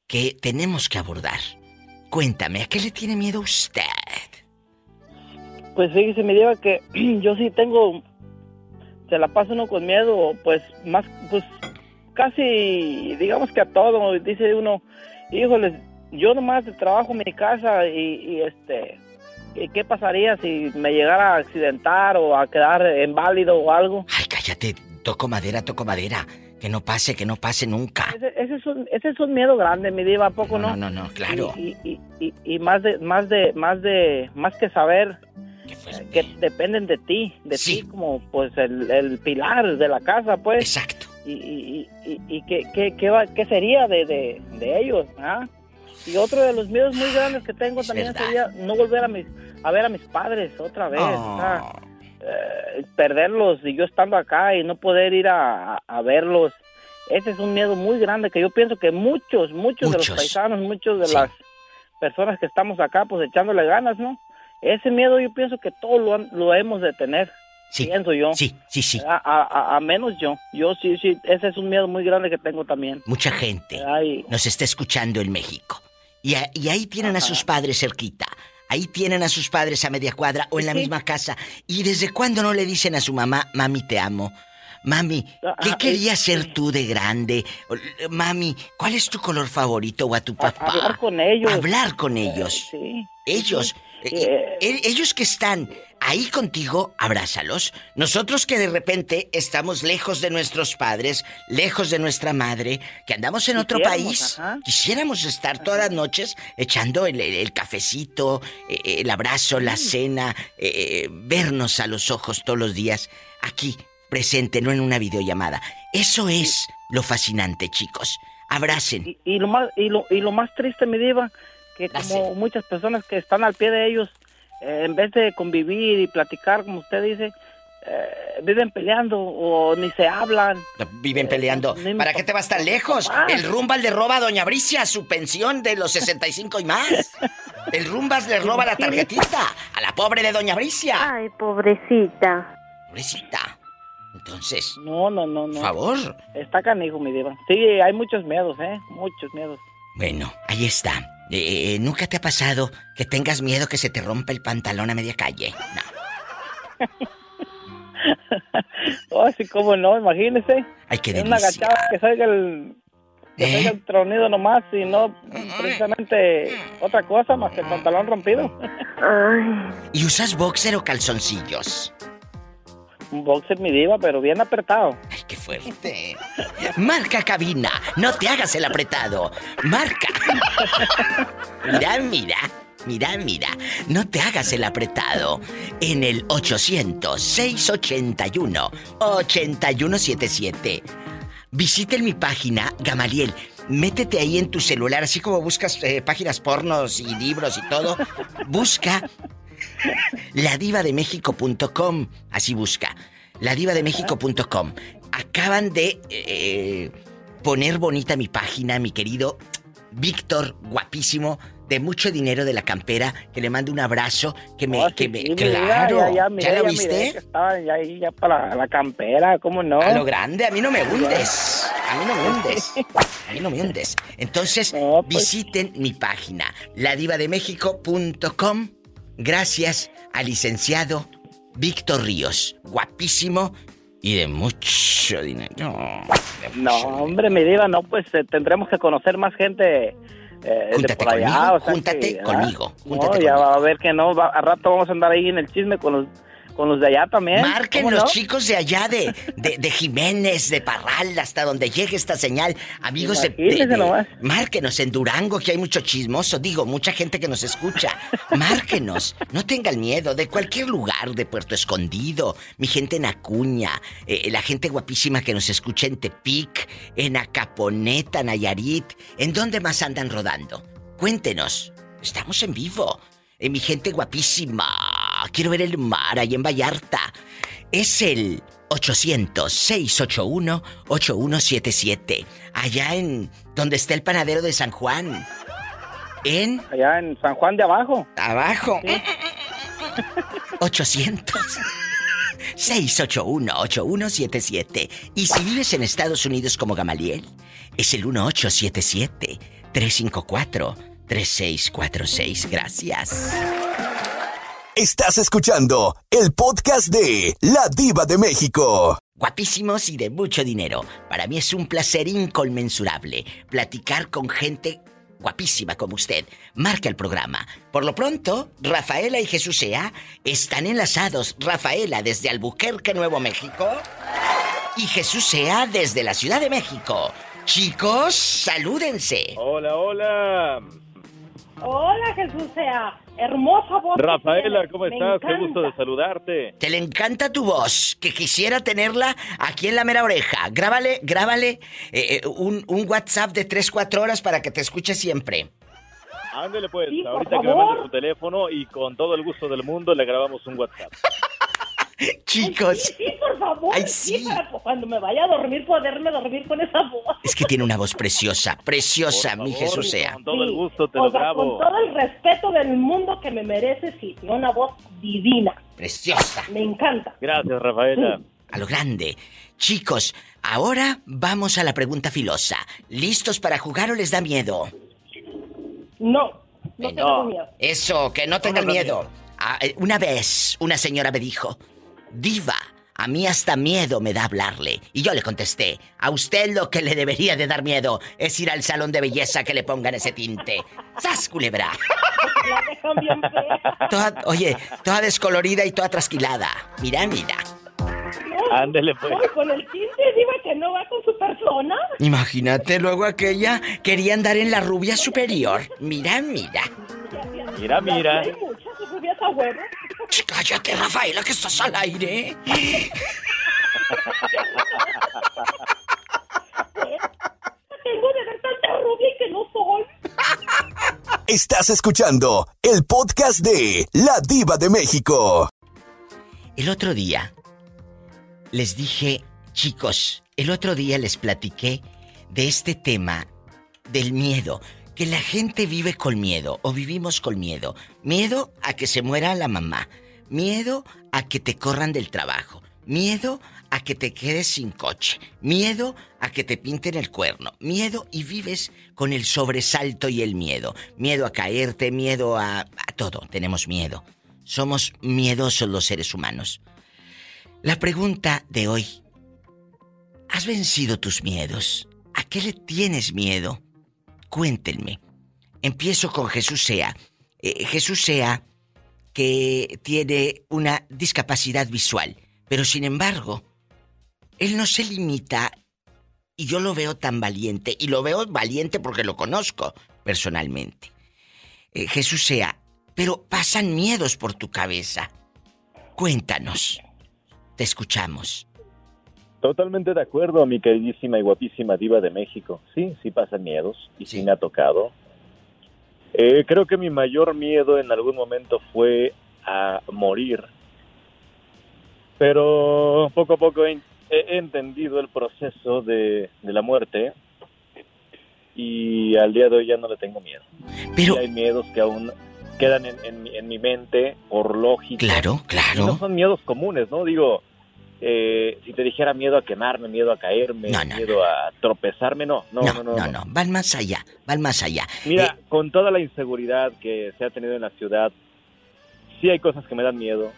que tenemos que abordar. Cuéntame, ¿a qué le tiene miedo usted? Pues fíjese, me diga que yo sí tengo, se la pasa uno con miedo, pues más, pues casi, digamos que a todo, dice uno, híjoles, yo nomás trabajo en mi casa y, y, este, ¿qué, pasaría si me llegara a accidentar o a quedar inválido o algo? Ay, cállate, toco madera, toco madera. Que no pase, que no pase nunca. Ese, ese es un, ese es un miedo grande, mi diva, ¿a poco no? No, no, no, claro. Y, y, y, y más de, más de, más de, más que saber que dependen de ti, de ti como pues el, el pilar de la casa, pues. Exacto. Y, y, y, y qué, qué, qué, va- qué sería de, de, de ellos, ¿ah? Y otro de los miedos muy grandes que tengo también verdad. sería no volver a mis, a ver a mis padres otra vez, Oh. eh, perderlos y yo estando acá y no poder ir a, a- a verlos. Ese es un miedo muy grande que yo pienso que muchos, muchos, de los paisanos, muchos de Sí. las personas que estamos acá, pues echándole ganas, ¿no? Ese miedo yo pienso que todos lo, lo hemos de tener. Pienso yo. Sí, sí, sí. A, a- a- menos yo. Yo sí, sí. Ese es un miedo muy grande que tengo también. Mucha gente Ay. nos está escuchando en México. Y, a- y ahí tienen a sus padres cerquita. Ahí tienen a sus padres a media cuadra o en la Sí. misma casa. ¿Y desde cuándo no le dicen a su mamá, mami, te amo? Mami, ¿qué ah, querías ser tú de grande? Eh, Mami, ¿cuál es tu color favorito o a tu papá? Hablar con ellos. Hablar con ellos. Sí. Ellos, eh, eh, ellos que están ahí contigo, abrázalos. Nosotros que de repente estamos lejos de nuestros padres, lejos de nuestra madre, que andamos en otro país, ajá. quisiéramos estar todas las noches echando el, el- el cafecito, eh, el abrazo, la cena, eh, eh, vernos a los ojos todos los días, aquí, presente, no en una videollamada. Eso es lo fascinante, chicos. Abracen. Y, y lo más y lo, y lo más triste, mi diva, que como muchas personas que están al pie de ellos, eh, en vez de convivir y platicar, como usted dice, eh, viven peleando o ni se hablan. Viven peleando. ¿Para qué te vas tan lejos? El Rumbal le roba a Doña Bricia su pensión de los 65 y más. El Rumbas le roba la tarjetita a la pobre de Doña Bricia. Ay, pobrecita. Pobrecita. Entonces. No, no, no, no. Por favor. Está canijo, mi diva. Sí, hay muchos miedos, ¿eh? Muchos miedos. Bueno, ahí está. Eh, ¿Nunca te ha pasado que tengas miedo que se te rompa el pantalón a media calle? No. Oh, sí, cómo no, imagínese. Ay, qué En una delicia. agachada que salga el... Que ¿Eh? salga el tronido nomás y no precisamente otra cosa más que el pantalón rompido. ¿Y usas boxer o calzoncillos? Un boxer, mi diva, pero bien apretado. Ay, qué fuerte. Marca cabina, no te hagas el apretado. Marca. Mira, mira, mira, mira, no te hagas el apretado. En el 800-681-8177. Visiten mi página, Gamaliel. Métete ahí en tu celular, así como buscas eh, páginas pornos y libros y todo. Busca ladivademéxico.com. Así busca. Ladivademéxico.com. Acaban de eh, poner bonita mi página, mi querido Víctor, guapísimo, de mucho dinero de la campera, que le mando un abrazo, que me... Oh, que me sí, claro, ya, ya, ¿ya, lo ya viste? estaba ya ahí ya para la campera, ¿cómo no? A lo grande, a mí no me hundes. A mí no me hundes. A mí no me hundes. Entonces, visiten mi página, ladivademéxico.com. Gracias al licenciado Víctor Ríos. Guapísimo y de mucho dinero. No, hombre, mi diva, no, pues eh, tendremos que conocer más gente eh, de Júntate por allá. conmigo, o sea júntate que, conmigo, No, júntate ya va a ver que no, va- a rato vamos a andar ahí en el chisme con los, con los de allá también. Marquen ¿cómo los no? chicos de allá de, de, de Jiménez, de Parral, hasta donde llegue esta señal. Amigos de. Márquenos en Durango, que hay mucho chismoso. Digo, mucha gente que nos escucha. Márquenos. No tengan miedo. De cualquier lugar, de Puerto Escondido. Mi gente en Acuña. eh, la gente guapísima que nos escucha en Tepic, en Acaponeta, Nayarit. ¿En dónde más andan rodando? Cuéntenos. Estamos en vivo. Eh, mi gente guapísima. Quiero ver el mar ahí en Vallarta. Es el 800-681-8177. Allá en donde está el panadero de San Juan. En. Allá en San Juan de abajo. Abajo. 800. 681-8177. Y si vives en Estados Unidos como Gamaliel, es el 1877-354-3646. Gracias. Estás escuchando el podcast de La Diva de México. Guapísimos y de mucho dinero. Para mí es un placer inconmensurable platicar con gente guapísima como usted. Marca el programa. Por lo pronto, Rafaela y Jesús Sea están enlazados. Rafaela desde Albuquerque, Nuevo México. Y Jesús Sea desde la Ciudad de México. Chicos, salúdense. Hola, hola. Hola, Jesús sea. Hermosa voz. Rafaela. ¿cómo estás? Qué gusto de saludarte. Te le encanta tu voz, que quisiera tenerla aquí en la mera oreja. Grábale, grábale eh, eh, un, un WhatsApp de 3, 4 horas para que te escuche siempre. Ándale pues, Sí, ahorita que me mandes tu teléfono y con todo el gusto del mundo le grabamos un WhatsApp. Chicos. Sí, sí, por favor. Ay, sí. sí. para cuando me vaya a dormir, poderme dormir con esa voz. Es que tiene una voz preciosa, preciosa, mi Jesús sea. Con todo el gusto te O lo sea, grabo. Con todo el respeto del mundo que me merece, sí. Tiene una voz divina. Preciosa. Me encanta. Gracias, Rafaela. A lo grande. Chicos, ahora vamos a la pregunta filosa. ¿Listos para jugar o les da miedo? No, no tengo miedo. Eso, que no tengan miedo. Ah, eh, una vez, una señora me dijo, Diva, a mí hasta miedo me da hablarle. Y yo le contesté, a usted lo que le debería de dar miedo es ir al salón de belleza que le pongan ese tinte. ¡Sas, culebra! Toda- oye, toda descolorida y toda trasquilada. Mira, mira. Ándele, pues. Con el tinte, diva que no va con su persona. Imagínate, luego aquella quería andar en la rubia superior. Mira, mira. Mira, mira. Hay muchas rubias a huevo. Cállate, Rafaela, que estás al aire. Tengo de ver tanta rubia y que no soy. Estás escuchando el podcast de La Diva de México. El otro día les dije, chicos, el otro día les platiqué de este tema del miedo, que la gente vive con miedo o vivimos con miedo. Miedo a que se muera la mamá, miedo a que te corran del trabajo, miedo a que te quedes sin coche, miedo a que te pinten el cuerno, miedo y vives con el sobresalto y el miedo, miedo a caerte, miedo a, a todo, tenemos miedo. Somos miedosos los seres humanos. La pregunta de hoy, ¿has vencido tus miedos? ¿A qué le tienes miedo? Cuéntenme. Empiezo con Jesús Sea. Eh, Jesús Sea que tiene una discapacidad visual, pero sin embargo, él no se limita y yo lo veo tan valiente, y lo veo valiente porque lo conozco personalmente. Eh, Jesús Sea, pero pasan miedos por tu cabeza. Cuéntanos. Te escuchamos. Totalmente de acuerdo, mi queridísima y guapísima diva de México. Sí, sí pasan miedos y sí, me ha tocado. Eh, creo que mi mayor miedo en algún momento fue a morir. Pero poco a poco he, he entendido el proceso de, de la muerte y al día de hoy ya no le tengo miedo. Pero... hay miedos que aún quedan en, en mi- en mi mente por lógica. Claro, claro. Y no son miedos comunes, ¿no? Digo, eh, si te dijera miedo a quemarme, miedo a caerme, miedo a tropezarme, no, no, no, no. No, no, van más allá, van más allá. Mira, Eh, con toda la inseguridad que se ha tenido en la ciudad, sí hay cosas que me dan miedo,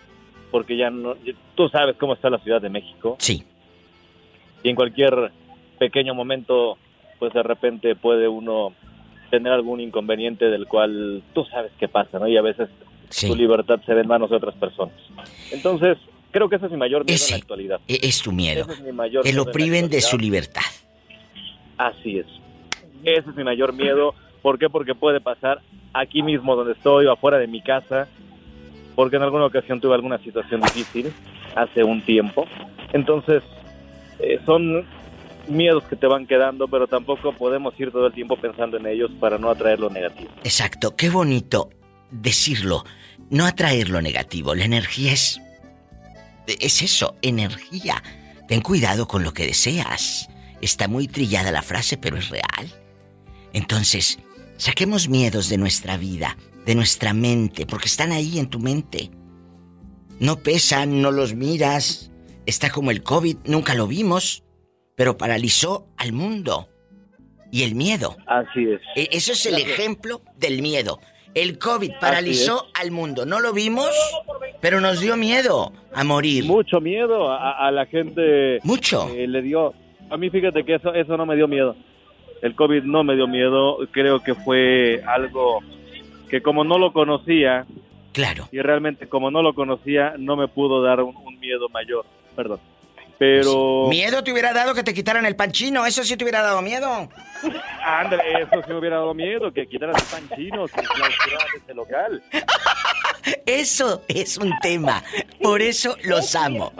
porque ya no, tú sabes cómo está la Ciudad de México. Sí. Y en cualquier pequeño momento, pues de repente puede uno tener algún inconveniente del cual tú sabes qué pasa, ¿no? Y a veces tu libertad se ve en manos de otras personas. Entonces, creo que ese es mi mayor miedo en la actualidad. e- es tu miedo. Ese es mi mayor Que miedo lo priven de su libertad. Así es. Ese es mi mayor miedo. ¿Por qué? Porque puede pasar aquí mismo donde estoy o afuera de mi casa. Porque en alguna ocasión tuve alguna situación difícil hace un tiempo. Entonces, eh, son miedos que te van quedando, pero tampoco podemos ir todo el tiempo pensando en ellos para no atraer lo negativo. Exacto, qué bonito decirlo. No atraer lo negativo. La energía es. Es eso, energía. Ten cuidado con lo que deseas. Está muy trillada la frase, pero es real. Entonces, saquemos miedos de nuestra vida, de nuestra mente, porque están ahí en tu mente. No pesan, no los miras. Está como el COVID, nunca lo vimos, pero paralizó al mundo. Y el miedo. Así es. E- Eso es el ejemplo del miedo. El COVID paralizó al mundo. No lo vimos, pero nos dio miedo a morir. Mucho miedo a, a la gente. Mucho. eh, le dio. A mí fíjate que eso, eso no me dio miedo. El COVID no me dio miedo. Creo que fue algo que como no lo conocía. Claro. Y realmente como no lo conocía, no me pudo dar un, un miedo mayor. Perdón. Pero. Miedo te hubiera dado que te quitaran el panchino. Eso sí te hubiera dado miedo. Ándale, eso sí me hubiera dado miedo, que quitaran el pan chino, que clausuraran este local. Eso es un tema. Por eso los amo.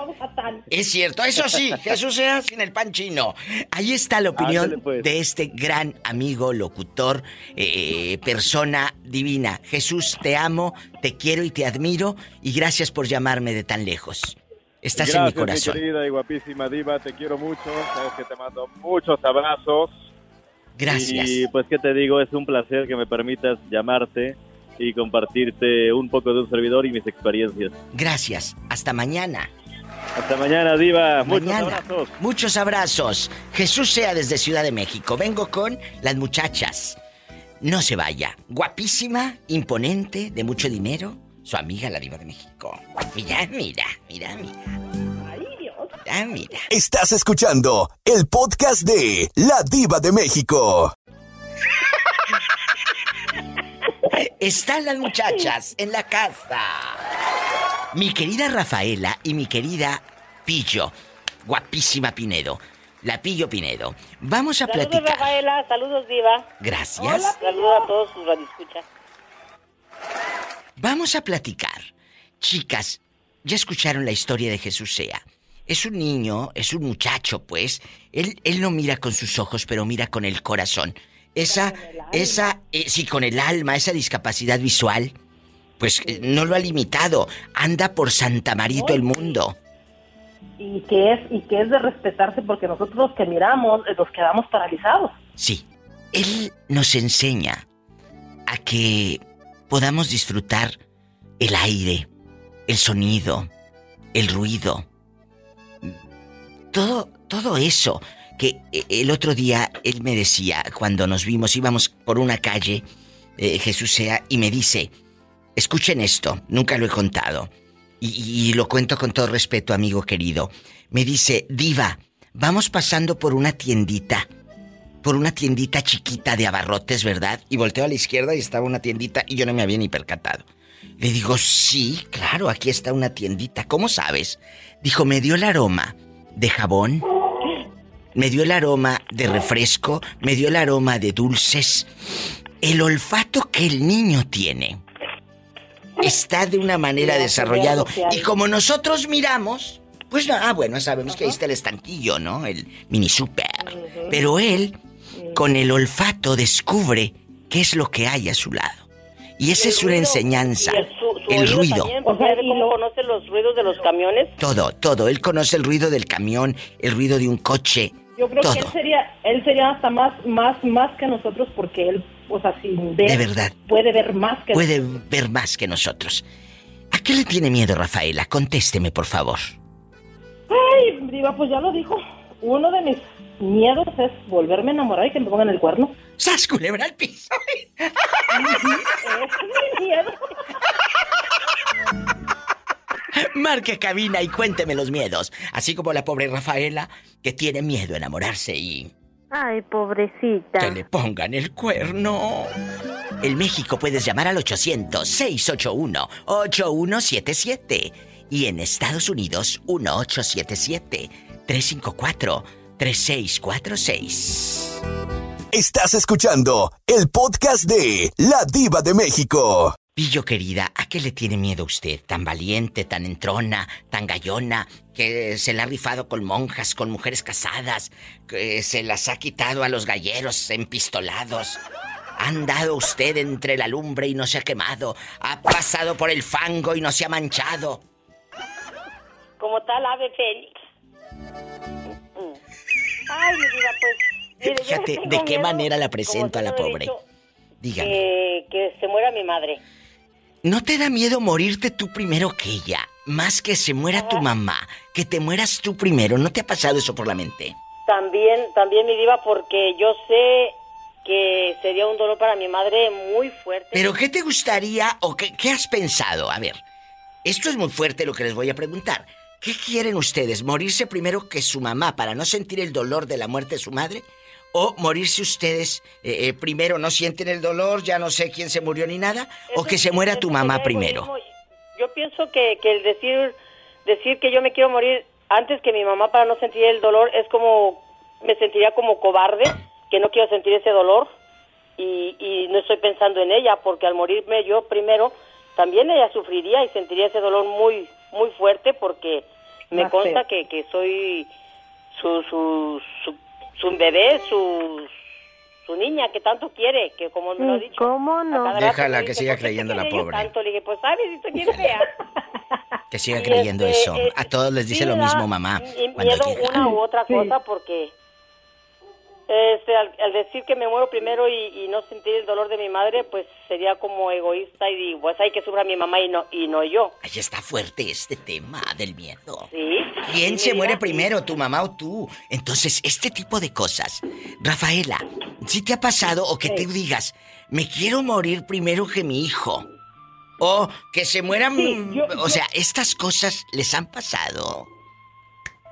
Es cierto, eso sí, Jesús sea sin el pan chino. Ahí está la opinión Ándale, pues. de este gran amigo, locutor, eh, persona divina. Jesús, te amo, te quiero y te admiro y gracias por llamarme de tan lejos. Estás Gracias, en mi corazón. querida y guapísima diva, te quiero mucho. Sabes que te mando muchos abrazos. Gracias. Y pues, ¿qué te digo? Es un placer que me permitas llamarte y compartirte un poco de un servidor y mis experiencias. Gracias. Hasta mañana. Hasta mañana, diva. Muchos Mañana. abrazos. Muchos abrazos. Jesús sea desde Ciudad de México. Vengo con las muchachas. No se vaya. Guapísima, imponente, de mucho dinero. Su amiga, la diva de México. Mira, mira, mira, mira. Ay, Dios. Ah, mira. Estás escuchando el podcast de La Diva de México. Están las muchachas en la casa. Mi querida Rafaela y mi querida Pillo. Guapísima Pinedo. La Pillo Pinedo. Vamos a Saludos, platicar. Rafaela. Saludos, Diva. Gracias. Saludos a todos sus radioescuchas. Vamos a platicar. Chicas, ya escucharon la historia de Jesús Sea. Es un niño, es un muchacho, pues. Él, él no mira con sus ojos, pero mira con el corazón. Esa, esa, eh, sí, con el alma, esa discapacidad visual, pues eh, no lo ha limitado. Anda por Santa Marito el mundo. y que es y que es de respetarse porque nosotros los que miramos eh, nos quedamos paralizados. Sí, él nos enseña a que podamos disfrutar el aire, el sonido, el ruido. Todo, todo eso que eh, el otro día él me decía, cuando nos vimos, íbamos por una calle, eh, Jesús sea, y me dice, escuchen esto, nunca lo he contado, y, y lo cuento con todo respeto, amigo querido. Me dice, diva, vamos pasando por una tiendita, por una tiendita chiquita de abarrotes, ¿verdad? Y volteo a la izquierda y estaba una tiendita y yo no me había ni percatado. Le digo, sí, claro, aquí está una tiendita. ¿Cómo sabes? Dijo, me dio el aroma de jabón, me dio el aroma de refresco, me dio el aroma de dulces. El olfato que el niño tiene está de una manera desarrollado. Y como nosotros miramos, pues no, ah, bueno, sabemos que ahí está el estanquillo, ¿no? El mini super. Pero él, con el olfato, descubre qué es lo que hay a su lado. Y esa es una enseñanza. Y el, su, su El oído ruido. También, ya ve cómo conoce los ruidos de los camiones. Todo, todo. Él conoce el ruido del camión, el ruido de un coche. Yo creo todo. que él sería él sería hasta más más más que nosotros porque él, o sea, sin ver De verdad. puede ver más que Puede ver más que nosotros. ¿A qué le tiene miedo Rafaela? Contésteme, por favor. Ay, diva, pues ya lo dijo. Uno de mis miedos es volverme a enamorar y que me pongan el cuerno. ¡Sas, culebra al piso! Ese es mi miedo. Marque cabina y cuénteme los miedos. Así como la pobre Rafaela, que tiene miedo a enamorarse y Ay, pobrecita. que le pongan el cuerno. En México puedes llamar al 800-681-8177. Y en Estados Unidos, 1877-354-3646. Estás escuchando el podcast de La Diva de México. Pillo querida, ¿a qué le tiene miedo usted? Tan valiente, tan entrona, tan gallona, que se la ha rifado con monjas, con mujeres casadas, que se las ha quitado a los galleros empistolados. Ha andado usted entre la lumbre y no se ha quemado. Ha pasado por el fango y no se ha manchado. Como tal ave fénix. Ay, mi vida, pues. mire, Fíjate de qué miedo, manera la presento a la pobre. dicho, Dígame. Que, que se muera mi madre. ¿No te da miedo morirte tú primero que ella? Más que se muera tu mamá, que te mueras tú primero. ¿No te ha pasado eso por la mente? También, también mi diva, porque yo sé que sería un dolor para mi madre muy fuerte. ¿Pero qué te gustaría o qué, qué has pensado? A ver, esto es muy fuerte lo que les voy a preguntar. ¿Qué quieren ustedes? ¿Morirse primero que su mamá para no sentir el dolor de la muerte de su madre? ¿O morirse ustedes eh, eh, primero, no sienten el dolor, ya no sé quién se murió ni nada? ¿O que se muera tu mamá primero? Yo pienso que, que el decir, decir que yo me quiero morir antes que mi mamá para no sentir el dolor es como, me sentiría como cobarde, que no quiero sentir ese dolor y, y no estoy pensando en ella porque al morirme yo primero, también ella sufriría y sentiría ese dolor muy, muy fuerte porque me Más consta que, que soy su, su, su, su bebé, su, su niña que tanto quiere, que como me lo ha dicho. ¿Cómo no? Déjala que siga creyendo la pobre. Tanto le dije, pues sabes, estoy bien fea. Que siga Y creyendo este, eso. eh, A todos les dice sí lo mismo mamá. y- miedo llega. una u otra cosa porque este al, al decir que me muero primero y, y no sentir el dolor de mi madre, pues sería como egoísta y digo, pues hay que sufra mi mamá y no y no yo. Ahí está fuerte este tema del miedo. Sí. ¿Quién Sí, se muere primero, tu mamá o tú? Entonces, este tipo de cosas. Rafaela, ¿sí te ha pasado o que te digas, me quiero morir primero que mi hijo? O que se mueran... Sí, yo- o sea, estas cosas les han pasado.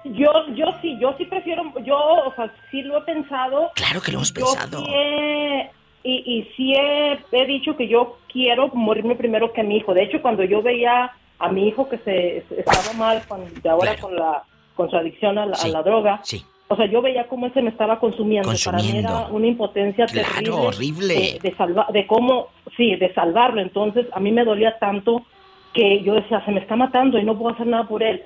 Yo, yo sí, yo sí prefiero, yo, o sea, sí lo he pensado. Claro que lo hemos Yo pensado. sí he- y, y sí he, he dicho que yo quiero morirme primero que mi hijo. De hecho, cuando yo veía a mi hijo que se, se- estaba mal, de ahora con la con su adicción a la, a la droga, o sea, yo veía cómo él se me estaba consumiendo. Para mí Consumiendo. era una impotencia Claro, terrible. horrible. De, de salva- de cómo, sí, de salvarlo. Entonces, a mí me dolía tanto que yo decía, se me está matando y no puedo hacer nada por él.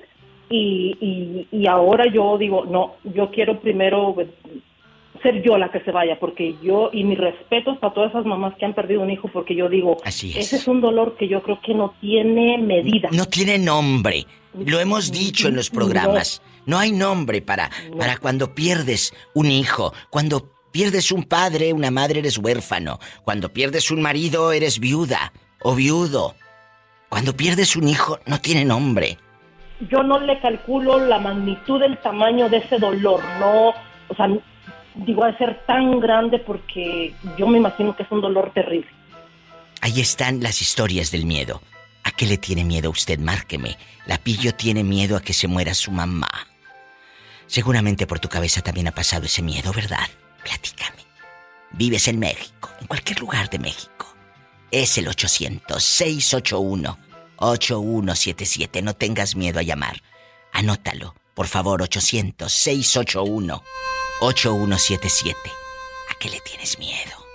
Y, y, y ahora yo digo, no, yo quiero primero pues, ser yo la que se vaya, porque yo, y mis respetos para todas esas mamás que han perdido un hijo, porque yo digo, ese es un dolor que yo creo que no tiene medida. No tiene nombre. Lo hemos dicho en los programas. No hay nombre para, para cuando pierdes un hijo, cuando pierdes un padre, una madre, eres huérfano. Cuando pierdes un marido, eres viuda o viudo. Cuando pierdes un hijo, no tiene nombre. Yo no le calculo la magnitud del tamaño de ese dolor, no, o sea, digo, a ser tan grande porque yo me imagino que es un dolor terrible. Ahí están las historias del miedo. ¿A qué le tiene miedo usted? Márqueme. La pillo tiene miedo a que se muera su mamá. Seguramente por tu cabeza también ha pasado ese miedo, ¿verdad? Platícame. Vives en México, en cualquier lugar de México. Es el 800-681-8177. No tengas miedo a llamar. Anótalo, por favor, 800-681-8177. ¿A qué le tienes miedo?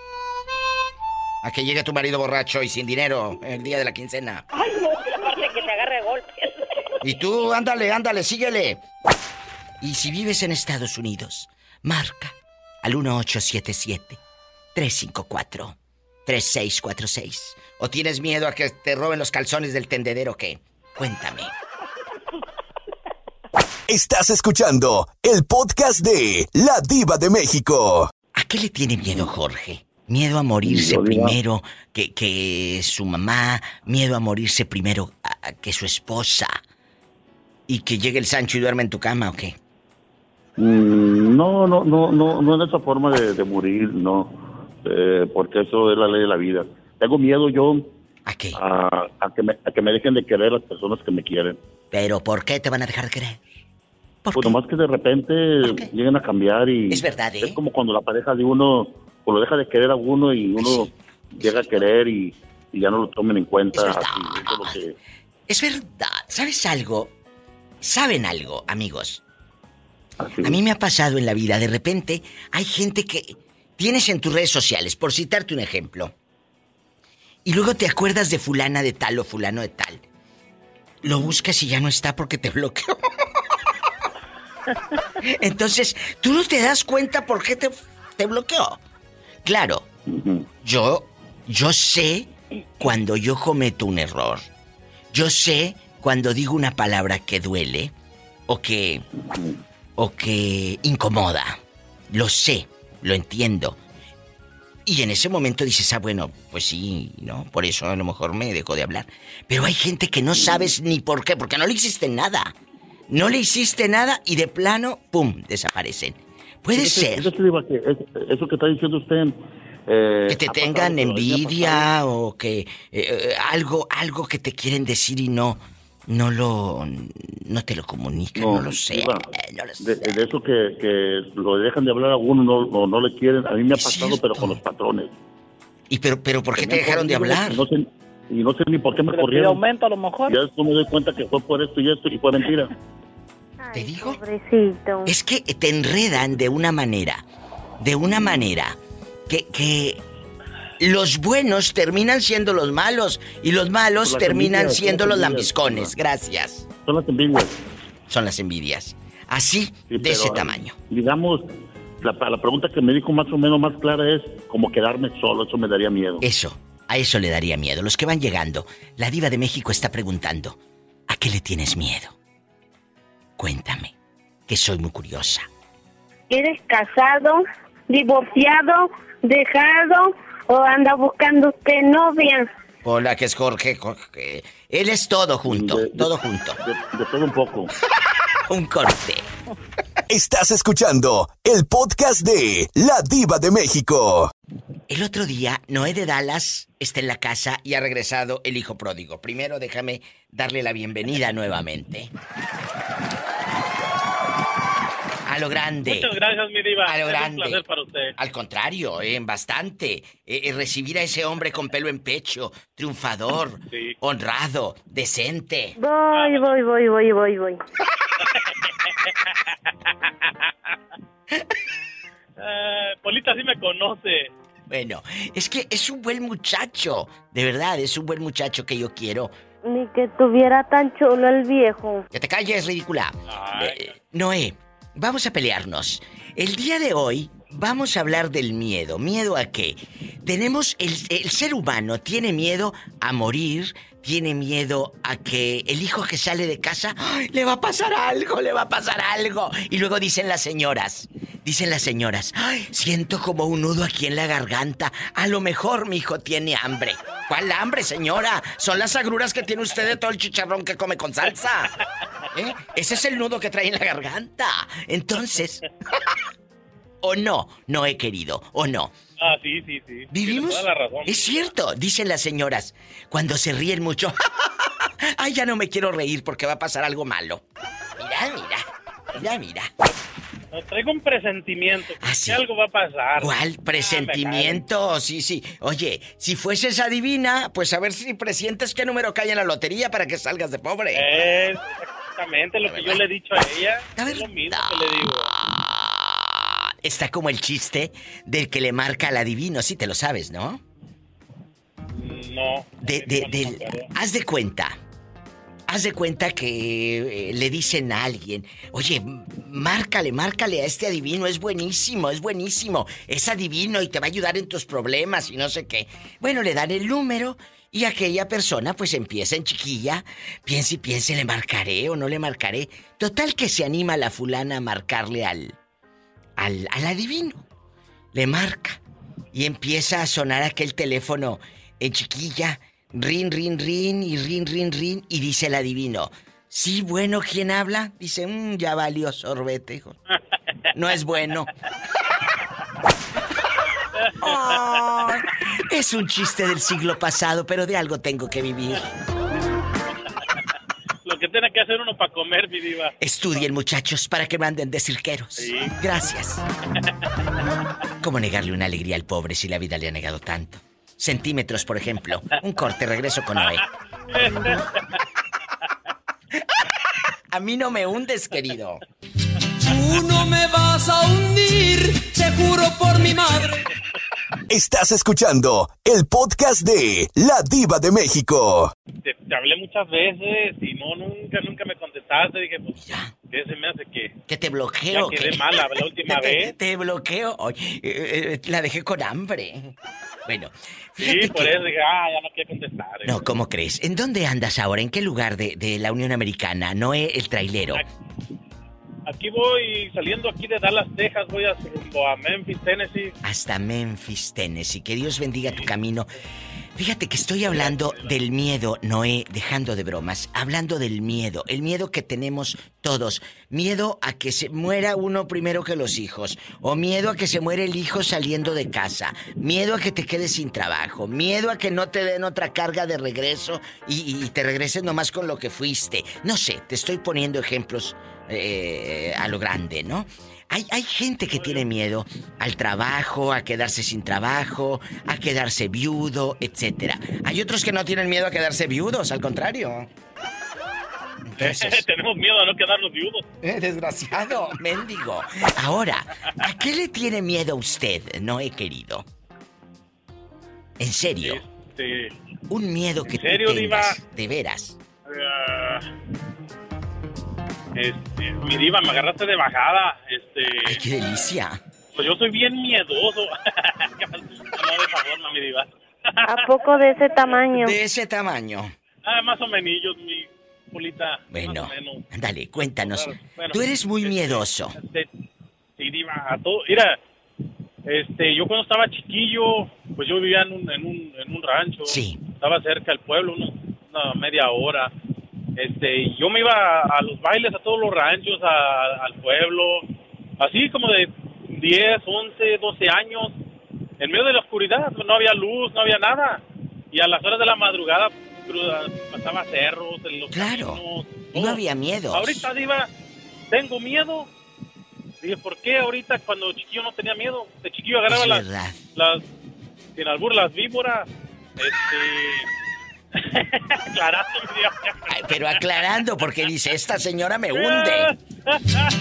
A que llegue tu marido borracho y sin dinero el día de la quincena. Ay, no, aparte que te agarre golpes. Y tú, ándale, ándale, síguele. Y si vives en Estados Unidos, marca al 1877-354-3646. ¿O tienes miedo a que te roben los calzones del tendedero o qué? Cuéntame. Estás escuchando el podcast de La Diva de México. ¿A qué le tiene miedo Jorge? Miedo a morirse primero que, que su mamá, miedo a morirse primero a- a que su esposa. ¿Y que llegue el Sancho y duerma en tu cama o qué? Mm, No, no, no, no, no en esa forma de, de morir, no, Eh, porque eso es la ley de la vida. Tengo miedo yo a qué, a, a que me, a que me dejen de querer las personas que me quieren. Pero ¿por qué te van a dejar de querer? Pues nomás que de repente lleguen a cambiar y Es verdad, ¿eh? es como cuando la pareja de uno pues lo deja de querer a uno y uno llega a querer y, y ya no lo tomen en cuenta. así, eso es lo que- Es verdad. ¿Sabes algo? ¿Saben algo, amigos? A mí me ha pasado en la vida, de repente hay gente que tienes en tus redes sociales, por citarte un ejemplo, y luego te acuerdas de fulana de tal o fulano de tal. Lo buscas y ya no está porque te bloqueó. Entonces, tú no te das cuenta por qué te, te bloqueó. Claro, yo, yo sé cuando yo cometo un error. Yo sé cuando digo una palabra que duele o que o que incomoda. Lo sé, lo entiendo. Y en ese momento dices, ah, bueno, pues sí, ¿no? Por eso a lo mejor me dejó de hablar. Pero hay gente que no sabes ni por qué, porque no le hiciste nada. No le hiciste nada y de plano, ¡pum!, desaparecen. Puede ser fíjate, Diva, que es- eso que está diciendo usted. eh, que te tengan pasado, envidia o que eh, eh, algo algo que te quieren decir y no no lo no te lo comunican, no, lo sé. Diva, de, de eso que, que lo dejan de hablar a uno, no, no, no le quieren. A mí me ha pasado, pero con los patrones. ¿Y pero, pero por qué te dejaron de hablar? y No sé, y no sé ni por qué me Pero corrieron. aumento a lo mejor. Ya después me doy cuenta que fue por esto y esto y fue mentira. ¿Te digo? Pobrecito. Es que te enredan de una manera, de una manera que, que los buenos terminan siendo los malos y los malos terminan envidias, siendo los envidias, lambiscones. Gracias. Son las envidias. Son las envidias. Así, Sí, de pero, ese tamaño. Digamos, la, la pregunta que me dijo más o menos más clara es como quedarme solo, eso me daría miedo. Eso, a eso le daría miedo. Los que van llegando, la diva de México está preguntando, ¿a qué le tienes miedo? Cuéntame, que soy muy curiosa. ¿Eres casado, divorciado, dejado o anda buscando usted novia? Hola, que es Jorge. Jorge. Él es todo junto, todo junto. De, todo un poco. un corte. Estás escuchando el podcast de La Diva de México. El otro día, Noé de Dallas está en la casa y ha regresado el hijo pródigo. Primero déjame darle la bienvenida nuevamente. A lo grande. Muchas gracias, mi diva. A lo Es grande. un placer para usted. Al contrario, eh, bastante. Eh, eh, recibir a ese hombre con pelo en pecho, triunfador, honrado, decente. Voy, voy, voy, voy, voy, voy. Eh, Polita sí me conoce. Bueno, es que es un buen muchacho. De verdad, es un buen muchacho que yo quiero. Ni que tuviera tan chulo el viejo. Que te calles, ridícula. Eh, Noé, vamos a pelearnos. El día de hoy vamos a hablar del miedo. ¿Miedo a qué? Tenemos, el, el ser humano tiene miedo a morir, tiene miedo a que el hijo que sale de casa, ¡ay, le va a pasar algo, le va a pasar algo. Y luego dicen las señoras, dicen las señoras, "Ay, siento como un nudo aquí en la garganta. A lo mejor mi hijo tiene hambre. ¿Cuál hambre, señora? Son las agruras que tiene usted de todo el chicharrón que come con salsa. ¿Eh? Ese es el nudo que trae en la garganta. Entonces, o no, no he querido, o no. Ah, sí, sí, sí. ¿Vivimos? Tiene toda la razón. Es cierto, dicen las señoras, cuando se ríen mucho. Ay, ya no me quiero reír porque va a pasar algo malo. Mira, mira, mira, mira. No, traigo un presentimiento. que algo va a pasar. ¿Cuál presentimiento? Sí, sí. Oye, si fueses adivina, pues a ver si presientes qué número cae en la lotería para que salgas de pobre. Es exactamente lo que yo le he dicho a ella. Es lo mismo que le digo. Está como el chiste del que le marca al adivino, sí te lo sabes, ¿no? No. De, de, del- haz de cuenta. Haz de cuenta que eh, le dicen a alguien, oye, márcale, márcale a este adivino, es buenísimo, es buenísimo, es adivino y te va a ayudar en tus problemas y no sé qué. Bueno, le dan el número y aquella persona pues empieza en chiquilla, piensa y piensa, ¿le marcaré o no le marcaré? Total que se anima la fulana a marcarle al, al, al adivino. Le marca y empieza a sonar aquel teléfono en chiquilla, rin, rin, rin y rin, rin, rin y dice el adivino, sí, bueno, ¿quién habla? Dice, "Mm, ya valió sorbete, hijo. No es bueno. Es un chiste del siglo pasado, pero de algo tengo que vivir. Que tiene que hacer uno para comer, mi diva. Estudien, muchachos, para que manden de cirqueros. Sí. Gracias. ¿Cómo negarle una alegría al pobre si la vida le ha negado tanto? Centímetros, por ejemplo. Un corte, regreso con Noé. A mí no me hundes, querido. Tú no me vas a hundir, te juro por mi madre. Estás escuchando el podcast de La Diva de México. Te, te hablé muchas veces y no, nunca, nunca me contestaste. Dije, pues, ¿qué se me hace que? Que te Ya bloqueo. quedé que- mala la última te, vez. Te bloqueo. Oye, eh, eh, la dejé con hambre. Bueno, Sí, por que- eso dije, ah, ya no quiero contestar. No, ¿cómo crees? ¿En dónde andas ahora? ¿En qué lugar de, de la Unión Americana? Noé el trailero. Aquí voy saliendo aquí de Dallas, Texas, voy a Memphis, Tennessee. hasta Memphis, Tennessee. Que Dios bendiga tu camino. Fíjate que estoy hablando del miedo, Noé, dejando de bromas, hablando del miedo, el miedo que tenemos todos. Miedo a que se muera uno primero que los hijos, o miedo a que se muere el hijo saliendo de casa, miedo a que te quedes sin trabajo, miedo a que no te den otra carga de regreso y, y te regreses nomás con lo que fuiste. No sé, te estoy poniendo ejemplos eh, a lo grande, ¿no? Hay, hay gente que tiene miedo al trabajo, a quedarse sin trabajo, a quedarse viudo, etc. Hay otros que no tienen miedo a quedarse viudos, al contrario. Entonces, Tenemos miedo a no quedarnos viudos. eh, desgraciado, mendigo. Ahora, ¿a qué le tiene miedo usted, Noé querido? En serio, Sí. un miedo que ¿En serio, tú Diva? tengas, de veras. Ah, este, mi diva, me agarraste de bajada. Este, ¡Ay, qué delicia! Pues yo soy bien miedoso. no, de favor, mami diva. ¿A poco de ese tamaño? De ese tamaño. Ah, más o menos, mi pulita. Bueno, ándale, cuéntanos. Bueno, Tú eres muy miedoso. Este, sí, diva, a todo. Mira, este, yo cuando estaba chiquillo, pues yo vivía en un, en un, en un rancho. Sí. Estaba cerca del pueblo, unos- una media hora. Este, yo me iba a, a los bailes, a todos los ranchos, a- al pueblo, así como de 10, 11, 12 años, en medio de la oscuridad, no había luz, no había nada. Y a las horas de la madrugada pasaba cerros, en los Claro. caminos, No había miedo. Ahorita, Diva, tengo miedo. Dije, ¿por qué ahorita cuando chiquillo no tenía miedo? De chiquillo agarraba Es las, verdad. las, sin albur, las víboras. Este. Aclarando. Ay, pero aclarando, porque dice, esta señora me hunde.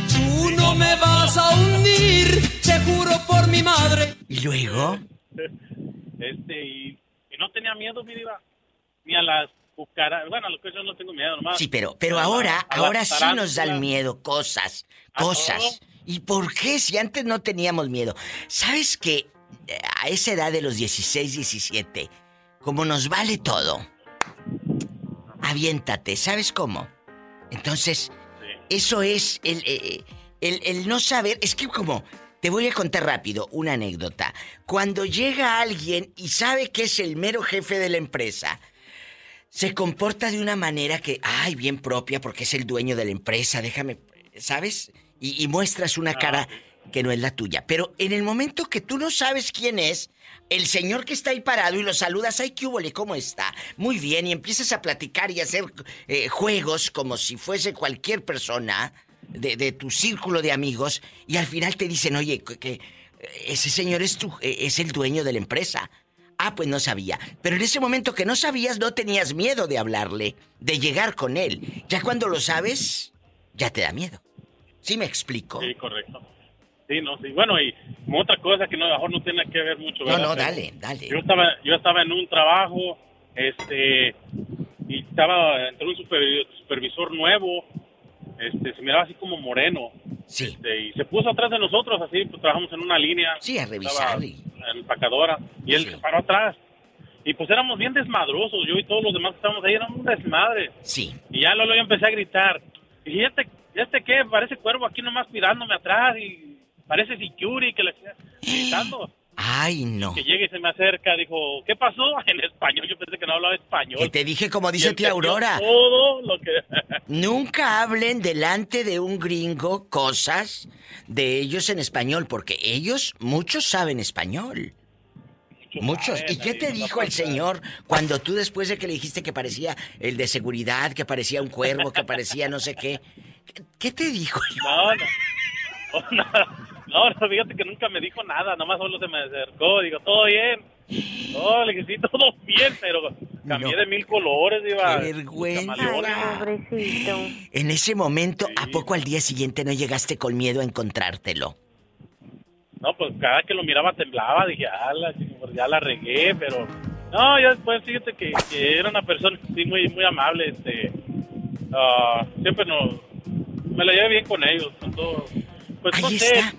Tú no me vas a hundir, te juro por mi madre. ¿Y luego? Este, y, y no tenía miedo, mi Diva. Ni a las cucarachas. Bueno, a lo que yo no tengo miedo, nomás. Sí, pero, pero ahora, a ahora sí nos dan miedo cosas, ¿A cosas. ¿Y por qué si antes no teníamos miedo? ¿Sabes que a esa edad de los 16, 17, como nos vale todo, aviéntate, ¿sabes cómo? Entonces, eso es el, eh, el, el no saber, es que como, te voy a contar rápido una anécdota. Cuando llega alguien y sabe que es el mero jefe de la empresa, se comporta de una manera que, ay, bien propia porque es el dueño de la empresa, déjame, ¿sabes? Y, y muestras una cara que no es la tuya. Pero en el momento que tú no sabes quién es, el señor que está ahí parado y lo saludas, ay, qué húbole, ¿cómo está? Muy bien, y empiezas a platicar y a hacer eh, juegos como si fuese cualquier persona de, tu círculo de amigos, y al final te dicen, oye, que, que ese señor es, tu, eh, es el dueño de la empresa. Ah, pues no sabía. Pero en ese momento que no sabías, no tenías miedo de hablarle, de llegar con él. Ya cuando lo sabes, ya te da miedo. ¿Sí me explico? Sí, correcto. Sí, no, sí. Bueno, y otra cosa que no, mejor no tiene que ver mucho. No, ¿verdad? no, dale, dale. Yo estaba, yo estaba en un trabajo, este, y estaba entre un supervi- supervisor nuevo, este, se miraba así como moreno. Sí. Este, y se puso atrás de nosotros, así, pues trabajamos en una línea. Sí, a revisar y- empacadora. Y él se paró atrás. Y pues éramos bien desmadrosos, yo y todos los demás que estábamos ahí, éramos un desmadre. Sí. Y ya luego yo empecé a gritar. Y dije, ¿este, este qué? Parece cuervo aquí nomás mirándome atrás y parece security que le gritando. Ay, no. Que llega y se me acerca, dijo, ¿qué pasó? En español, yo pensé que no hablaba español. Que te dije como dice tía Aurora. Todo lo que... Nunca hablen delante de un gringo cosas de ellos en español, porque ellos, muchos saben español. Muchos. ¿Y qué te dijo el señor cuando tú después de que le dijiste que parecía el de seguridad, que parecía un cuervo, que parecía no sé qué? ¿Qué, qué te dijo? No, no. No, no, no, fíjate que nunca me dijo nada, nomás solo se me acercó, digo, ¿todo bien? No, le dije, sí, todo bien, pero cambié de mil colores, iba. Qué vergüenza. Pobrecito. En ese momento, ¿a poco al día siguiente no llegaste con miedo a encontrártelo? No, pues cada que lo miraba temblaba, dije, ah, la, pues ya la regué, pero... No, ya después, fíjate que, que era una persona, sí, muy, muy amable, este... ah, siempre no... Me la llevé bien con ellos, con todo... Pues no sé, está.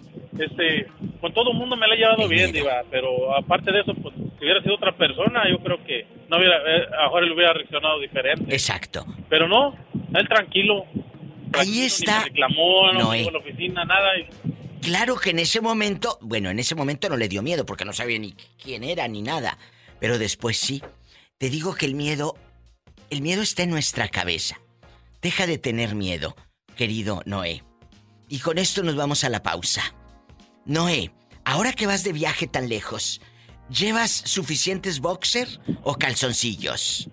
Este... Con todo el mundo me la he llevado bien, Diva, pero aparte de eso, pues, si hubiera sido otra persona, yo creo que no hubiera... eh, a Jorge le hubiera reaccionado diferente. Exacto. Pero no, él tranquilo. Ahí está. Ni me reclamó, no dijo en la oficina, nada, y... Claro que en ese momento, bueno, en ese momento no le dio miedo porque no sabía ni quién era ni nada, pero después sí. Te digo que el miedo, el miedo está en nuestra cabeza. Deja de tener miedo, querido Noé. Y con esto nos vamos a la pausa. Noé, ahora que vas de viaje tan lejos, ¿llevas suficientes boxer o calzoncillos?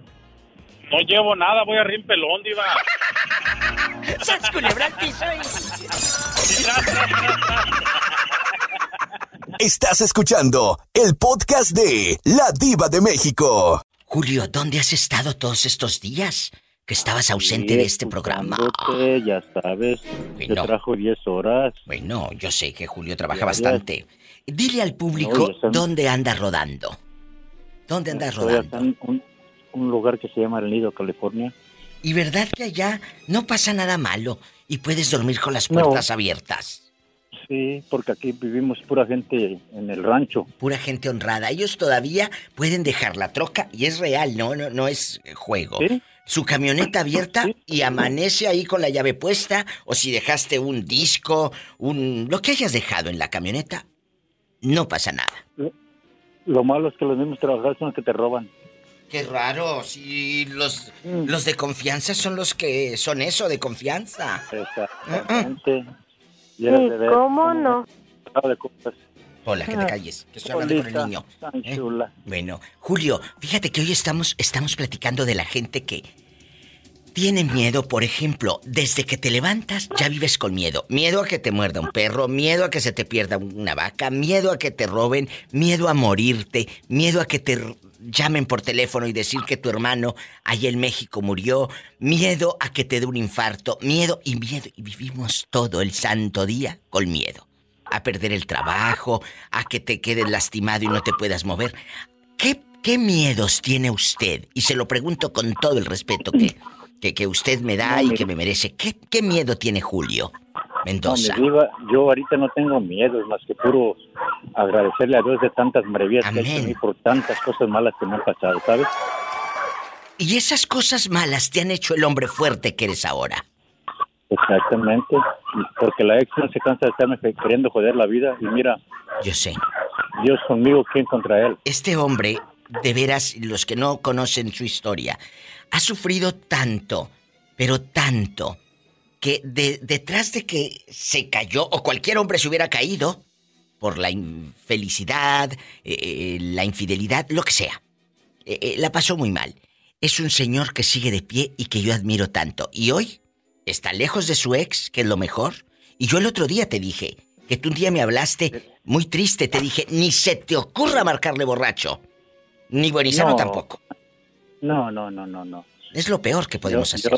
No llevo nada, voy a rir pelón, diva. ¡Sas culebra Estás escuchando el podcast de La Diva de México. Julio, ¿dónde has estado todos estos días? Que estabas ausente de este programa. Ya sabes, te trajo 10 horas. Bueno, yo sé que Julio trabaja bastante. Dile al público No, dónde anda rodando. ¿Dónde andas rodando? en un, un lugar que se llama El Nido, California. Y verdad que allá no pasa nada malo y puedes dormir con las No. puertas abiertas. Sí, porque aquí vivimos pura gente en el rancho. Pura gente honrada. Ellos todavía pueden dejar la troca y es real, no, no, no es juego. Su camioneta abierta y amanece ahí con la llave puesta o si dejaste un disco, un lo que hayas dejado en la camioneta, no pasa nada. Lo malo es que los mismos trabajadores son los que te roban. Qué raro, si los, los de confianza son los que son eso, de confianza. Exactamente. ¿Y cómo no? Hola, que te calles, que estoy hablando con el niño. ¿eh? Bueno, Julio, fíjate que hoy estamos, estamos platicando de la gente que tiene miedo, por ejemplo, desde que te levantas ya vives con miedo. Miedo a que te muerda un perro, miedo a que se te pierda una vaca, miedo a que te roben, miedo a morirte, miedo a que te llamen por teléfono y decir que tu hermano allá en México murió, miedo a que te dé un infarto, miedo y miedo. Y vivimos todo el santo día con miedo. A perder el trabajo, a que te quedes lastimado y no te puedas mover. ¿Qué, qué miedos tiene usted? Y se lo pregunto con todo el respeto que, que, que usted me da y que me merece. ¿Qué, qué miedo tiene Julio? Mendoza. yo ahorita no tengo miedo, más que puro agradecerle a Dios de tantas maravillas que ha hecho mí por tantas cosas malas que me han pasado, ¿sabes? Y esas cosas malas te han hecho el hombre fuerte que eres ahora. Exactamente, porque la ex no se cansa de estarme queriendo joder la vida y mira. Yo sé. Dios conmigo, ¿quién contra él? Este hombre, de veras, los que no conocen su historia, ha sufrido tanto, pero tanto, que detrás de que se cayó, o cualquier hombre se hubiera caído, por la infelicidad, eh, eh, la infidelidad, lo que sea, eh, la pasó muy mal. Es un señor que sigue de pie y que yo admiro tanto. Y hoy está lejos de su ex, que es lo mejor. Y yo el otro día te dije, que tú un día me hablaste muy triste, te dije, ni se te ocurra marcarle borracho. Ni buenizano tampoco. No, no, no, no, no. Es lo peor que podemos hacer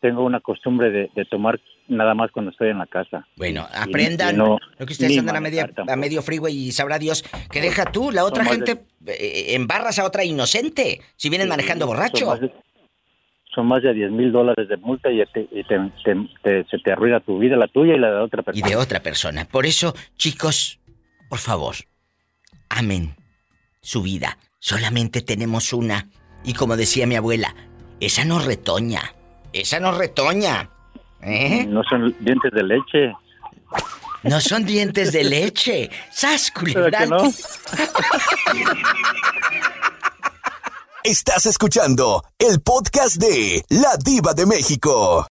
tengo una costumbre de, tomar nada más cuando estoy en la casa. Bueno, aprendan lo que ustedes andan a, media, a medio freeway y sabrá Dios que deja tú, la otra gente eh, embarras a otra inocente si vienen manejando borracho. Son más de, 10 mil dólares de multa y, se te arruina tu vida, la tuya y la de otra persona. Y de otra persona. Por eso, chicos, por favor, amen su vida. Solamente tenemos una. Y como decía mi abuela, esa no retoña. Esa no retoña. ¿Eh? No son dientes de leche. No son dientes de leche. ¡Sas, Estás escuchando el podcast de La Diva de México.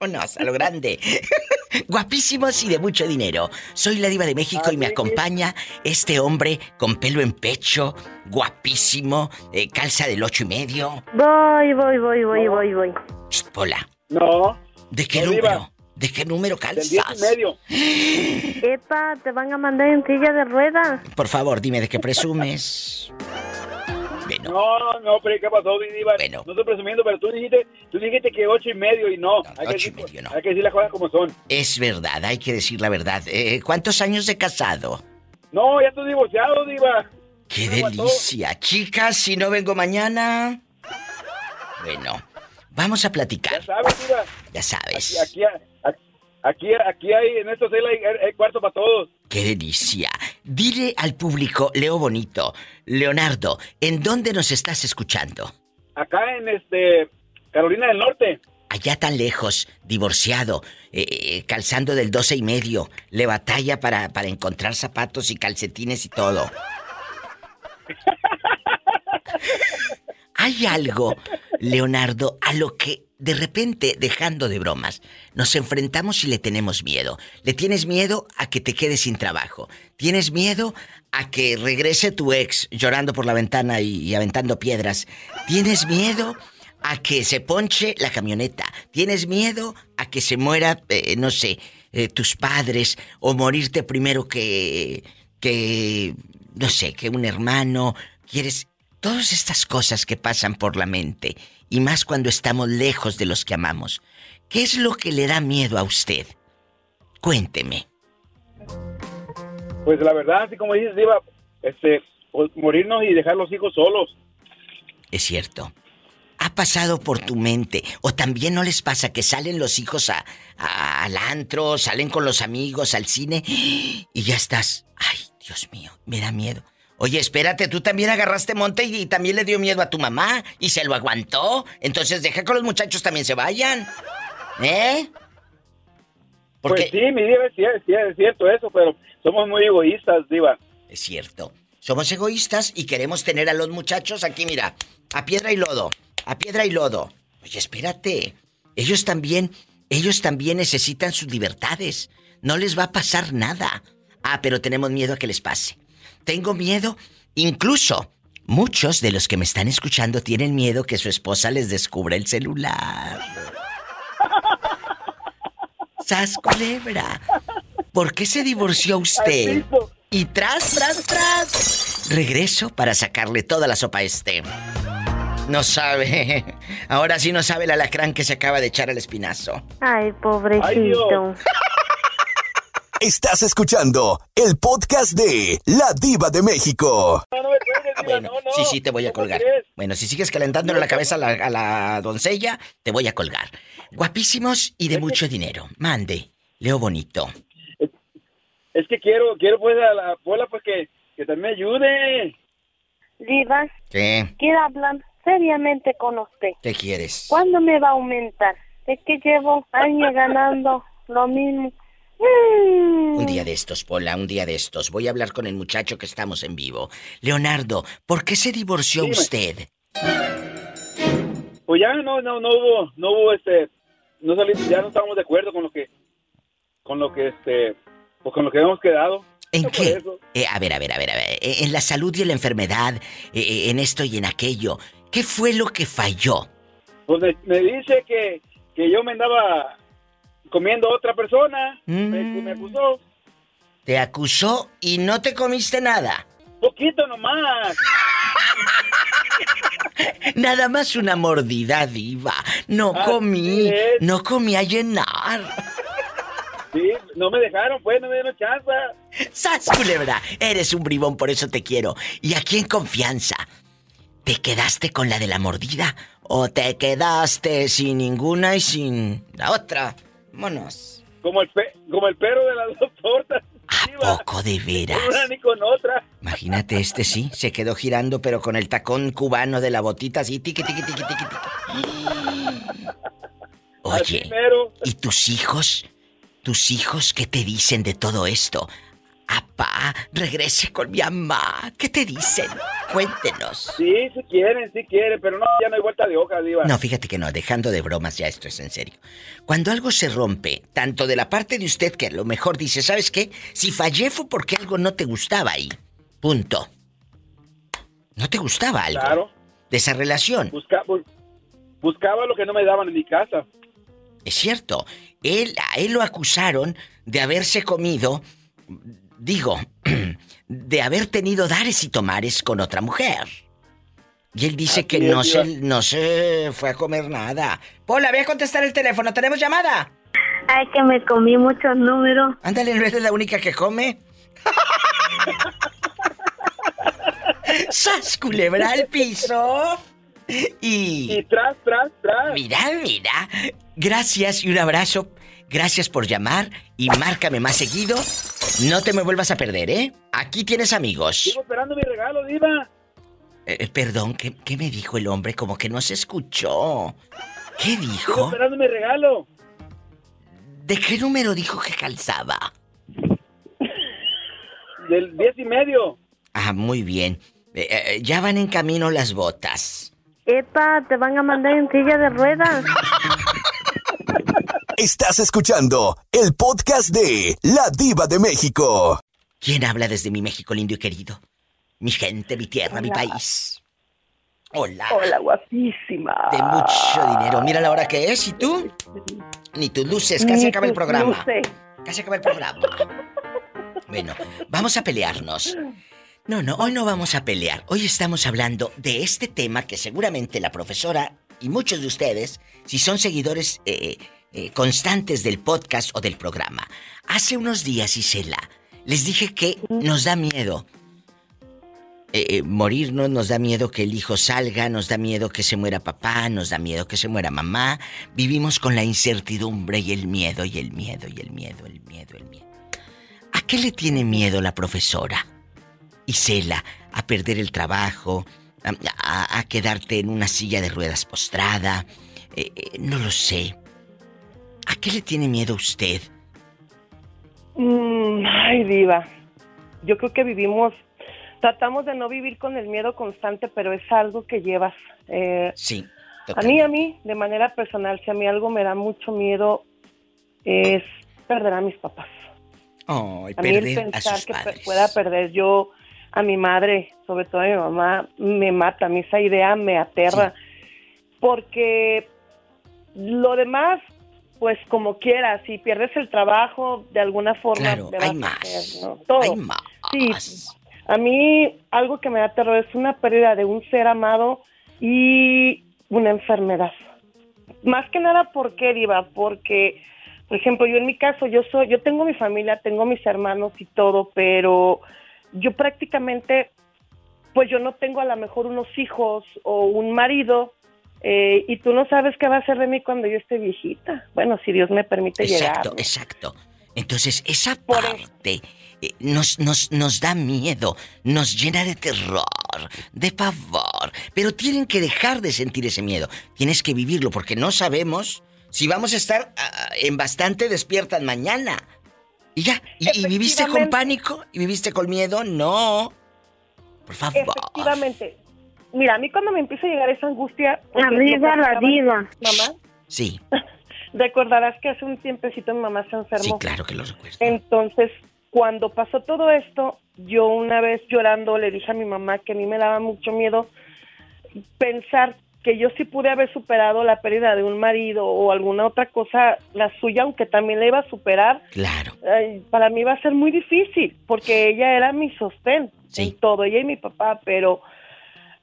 Vámonos a lo grande. Guapísimos y de mucho dinero. Soy la diva de México y me acompaña este hombre con pelo en pecho, guapísimo, eh, calza del ocho y medio. Voy, voy, voy, voy, voy, voy. hola. No. ¿De qué número? ¿De qué número calzas? Del y medio. Epa, te van a mandar en silla de ruedas. Por favor, dime de qué presumes. No, no, pero ¿qué pasó, Diva? No estoy presumiendo, pero tú dijiste, tú dijiste que ocho y medio y no. hay, que decir, medio, no. hay que decir las cosas como son. Es verdad, hay que decir la verdad. Eh, ¿Cuántos años de casado? No, ya estoy divorciado, Diva. ¡Qué delicia! Chicas, si no vengo mañana... Bueno, vamos a platicar. Ya sabes, Diva. Ya sabes. Aquí, aquí, aquí, hay, en estos hay, hay cuarto para todos. ¡Qué delicia! Dile al público, Leo Bonito, Leonardo, ¿en dónde nos estás escuchando? Acá en este Carolina del Norte. Allá tan lejos, divorciado, eh, eh, calzando del doce y medio, le batalla para, para encontrar zapatos y calcetines y todo. Hay algo, Leonardo, a lo que de repente, dejando de bromas, nos enfrentamos y le tenemos miedo. Le tienes miedo a que te quedes sin trabajo. Tienes miedo a que regrese tu ex llorando por la ventana y, aventando piedras. Tienes miedo a que se ponche la camioneta. Tienes miedo a que se muera, eh, no sé, eh, tus padres o morirte primero que, que, no sé, que un hermano. Quieres todas estas cosas que pasan por la mente y más cuando estamos lejos de los que amamos. ¿Qué es lo que le da miedo a usted? Cuénteme. Pues la verdad, así como dices, Diva, este, pues, morirnos y dejar los hijos solos. Es cierto. ¿Ha pasado por tu mente? ¿O también no les pasa que salen los hijos a, al antro, salen con los amigos al cine y ya estás? Ay, Dios mío, me da miedo. Oye, espérate, tú también agarraste monte y, también le dio miedo a tu mamá y se lo aguantó. Entonces deja que los muchachos también se vayan. ¿Eh? Porque... Pues sí, mi diva, es cierto eso, pero somos muy egoístas, diva. Es cierto. Somos egoístas y queremos tener a los muchachos aquí, mira, a piedra y lodo, a piedra y lodo. Oye, espérate. Ellos también, ellos también necesitan sus libertades. No les va a pasar nada. Ah, pero tenemos miedo a que les pase. Tengo miedo, incluso muchos de los que me están escuchando tienen miedo que su esposa les descubra el celular. ¡Sas culebra! ¿Por qué se divorció usted? Y tras, tras, tras. Regreso para sacarle toda la sopa a este. No sabe. Ahora sí no sabe el alacrán que se acaba de echar al espinazo. Ay, pobrecito. Estás escuchando el podcast de La Diva de México. bueno, sí, sí, te voy a colgar. Bueno, si sigues calentándole la cabeza a la, a la doncella, te voy a colgar. Guapísimos y de mucho dinero. Mande, Leo Bonito es que quiero, quiero pues a la bola pues que, que también ayude. Diva. ¿Qué? Quiero hablar seriamente con usted. ¿Qué quieres? ¿Cuándo me va a aumentar? Es que llevo años ganando lo mismo. Un día de estos, Pola, un día de estos. Voy a hablar con el muchacho que estamos en vivo. Leonardo, ¿por qué se divorció usted? Pues ya no, no, no hubo, no hubo este, no salimos, ya no estábamos de acuerdo con lo que, con lo que este, pues con lo que hemos quedado. ¿En qué? Eh, a ver, a ver, a ver, a ver. Eh, en la salud y en la enfermedad, eh, en esto y en aquello. ¿Qué fue lo que falló? Pues me, dice que, que, yo me andaba comiendo a otra persona. Me, mm. acusó. Te acusó y no te comiste nada. Poquito nomás. Nada más una mordida diva. No comí. No comí a llenar. Sí, no me dejaron, pues, no me dieron chance. ¡Sas, culebra! Eres un bribón, por eso te quiero. ¿Y aquí en confianza? ¿Te quedaste con la de la mordida? ¿O te quedaste sin ninguna y sin la otra? Vámonos. Como el, como el perro de las dos tortas. ¿A poco de veras? Una ni con otra. Imagínate, este sí, se quedó girando, pero con el tacón cubano de la botita así, tiqui, tiqui, tiqui, tiqui, tiqui. Oye, ¿y tus hijos? ¿Tus hijos qué te dicen de todo esto? Apá, regrese con mi mamá. ¿Qué te dicen? Cuéntenos. Sí, sí quieren, sí quieren, pero no, ya no hay vuelta de hoja, Diva. No, fíjate que no, dejando de bromas, ya esto es en serio. Cuando algo se rompe, tanto de la parte de usted que a lo mejor dice, ¿sabes qué? Si fallé fue porque algo no te gustaba ahí. Punto. No te gustaba algo. Claro. De esa relación. buscaba lo que no me daban en mi casa. Es cierto. Él, a él lo acusaron de haberse comido, digo, de haber tenido dares y tomares con otra mujer. Y él dice que no se, no se fue a comer nada. Pola, ve a contestar el teléfono. ¿Tenemos llamada? Ay, que me comí muchos números. Ándale, ¿no eres la única que come? ¡Sas, culebra al piso! Y... Y tras, tras, tras. Mira, mira. Gracias y un abrazo. Gracias por llamar y márcame más seguido. No te me vuelvas a perder, ¿eh? Aquí tienes amigos. Sigo esperando mi regalo, Diva. Eh, eh, perdón, ¿qué, ¿qué, me dijo el hombre? Como que no se escuchó. ¿Qué dijo? Sigo esperando mi regalo. ¿De qué número dijo que calzaba? Del diez y medio. Ah, muy bien. Eh, ya van en camino las botas. Epa, te van a mandar en silla de ruedas. Estás escuchando el podcast de La Diva de México. ¿Quién habla desde mi México lindo y querido? Mi gente, mi tierra, mi país. Hola. Hola, guapísima. De mucho dinero. Mira la hora que es, ¿y tú? Ni tus luces, casi acaba el programa. Casi acaba el programa. Bueno, vamos a pelearnos. No, no, hoy no vamos a pelear. Hoy estamos hablando de este tema que seguramente la profesora y muchos de ustedes, si son seguidores eh, eh, constantes del podcast o del programa. Hace unos días, Isela, les dije que nos da miedo eh, eh, morirnos, nos da miedo que el hijo salga, nos da miedo que se muera papá, nos da miedo que se muera mamá. Vivimos con la incertidumbre y el miedo y el miedo y el miedo, el miedo, el miedo. ¿A qué le tiene miedo la profesora? Isela, a perder el trabajo, a, quedarte en una silla de ruedas postrada. Eh, no lo sé. ¿A qué le tiene miedo usted? Mm, ay, diva. Yo creo que vivimos tratamos de no vivir con el miedo constante, pero es algo que llevas. Eh, sí. A mí, a mí, de manera personal, si a mí algo me da mucho miedo, es perder a mis papás. Oh, a mí el pensar que pueda perder yo a mi madre, sobre todo a mi mamá, me mata. A mí esa idea me aterra. Porque lo demás, pues como quieras, si pierdes el trabajo, de alguna forma claro, hay más. Todo. Hay más. Sí, a mí algo que me da terror es una pérdida de un ser amado y una enfermedad. Más que nada, ¿por qué, Diva? Porque, por ejemplo, yo en mi caso, yo soy, yo tengo mi familia, tengo mis hermanos y todo, pero yo prácticamente, pues yo no tengo a lo mejor unos hijos o un marido eh, y tú no sabes qué va a ser de mí cuando yo esté viejita. Bueno, si Dios me permite llegar. Exacto, exacto. Entonces, esa parte eh, nos, nos, nos da miedo, nos llena de terror, de pavor. Pero tienen que dejar de sentir ese miedo. Tienes que vivirlo porque no sabemos si vamos a estar ah, en bastante despiertas mañana. Y ya, y, viviste con pánico? ¿Y viviste con miedo? No. Por favor. Efectivamente. Mira, a mí cuando me empieza a llegar esa angustia... Arriba la diva. Mamá. Sí. Recordarás que hace un tiempecito mi mamá se enfermó. Sí, claro que lo recuerdo. Entonces, cuando pasó todo esto, yo una vez llorando le dije a mi mamá que a mí me daba mucho miedo pensar que yo sí pude haber superado la pérdida de un marido o alguna otra cosa, la suya, aunque también la iba a superar. Claro. para mí va a ser muy difícil, porque ella era mi sostén en todo, ella y mi papá, pero,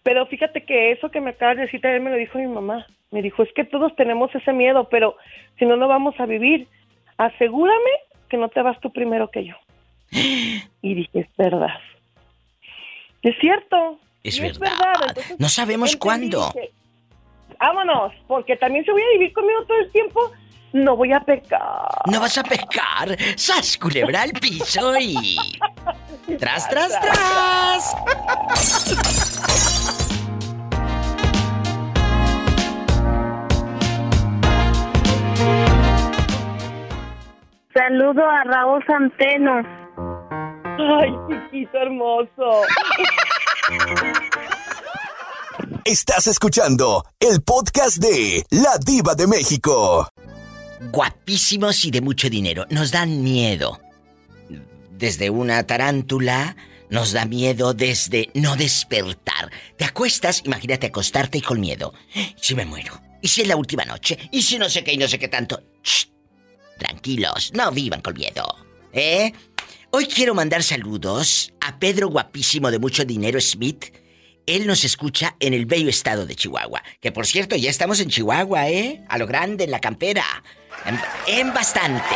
pero fíjate que eso que me acabas de decir también me lo dijo mi mamá. Me dijo, es que todos tenemos ese miedo, pero si no, no vamos a vivir. Asegúrame que no te vas tú primero que yo. Y dije, es verdad. Es cierto. Es, verdad. no sabemos cuándo. vámonos, porque también se voy a vivir conmigo todo el tiempo. No voy a pecar. No vas a pecar. Sas culebra al piso y. ¡Tras, tras, tras! Saludo a Raúl Santeno. Ay, chiquito hermoso. Estás escuchando el podcast de La Diva de México. Guapísimos y de mucho dinero. Nos dan miedo. Desde una tarántula, nos da miedo desde no despertar. Te acuestas, imagínate acostarte y con miedo. Si me muero. ¿Y si es la última noche? ¿Y si no sé qué y no sé qué tanto? Tranquilos, no vivan con miedo. ¿Eh? Hoy quiero mandar saludos a Pedro Guapísimo de Mucho Dinero Smith. Él nos escucha en el bello estado de Chihuahua. Que por cierto, ya estamos en Chihuahua, ¿eh? A lo grande, en la campera. En, bastante,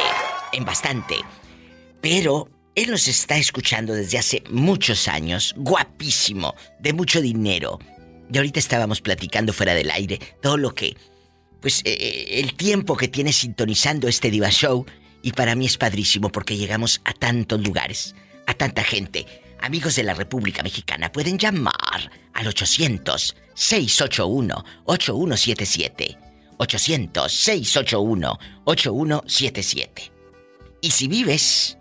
en bastante. Pero él nos está escuchando desde hace muchos años. Guapísimo, de mucho dinero. Y ahorita estábamos platicando fuera del aire todo lo que... Pues eh, eh, el tiempo que tiene sintonizando este Diva Show y para mí es padrísimo porque llegamos a tantos lugares, a tanta gente. Amigos de la República Mexicana, pueden llamar al 800-681-8177. 800-681-8177. Y si vives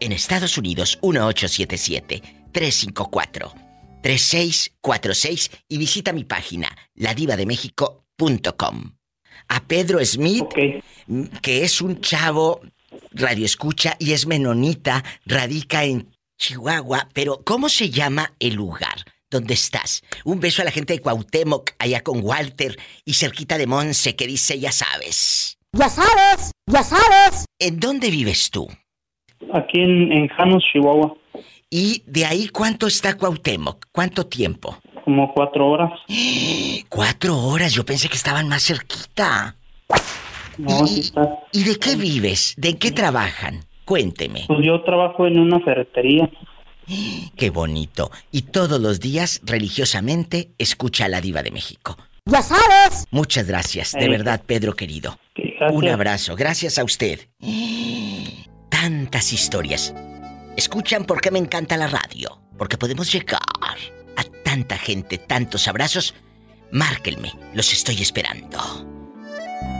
en Estados Unidos, 1877-354-3646 y visita mi página, ladivademexico.com a Pedro Smith, que es un chavo radio escucha y es menonita, radica en Chihuahua, pero ¿cómo se llama el lugar donde estás? Un beso a la gente de Cuauhtémoc, allá con Walter y cerquita de Monse, que dice, ya sabes. Ya sabes, ya sabes. ¿En dónde vives tú? Aquí en, en Janos, Chihuahua. ¿Y de ahí cuánto está Cuauhtémoc? ¿Cuánto tiempo? como cuatro horas. ¿Cuatro horas? Yo pensé que estaban más cerquita. No, ¿Y, está. ¿Y de qué vives? ¿De qué trabajan? Cuénteme. Pues yo trabajo en una ferretería. Qué bonito. Y todos los días, religiosamente, escucha a la diva de México. Ya sabes. Muchas gracias, de verdad, Pedro querido. Un abrazo, gracias a usted. Tantas historias. Escuchan por qué me encanta la radio. Porque podemos llegar a tanta gente, tantos abrazos. Márquenme, los estoy esperando.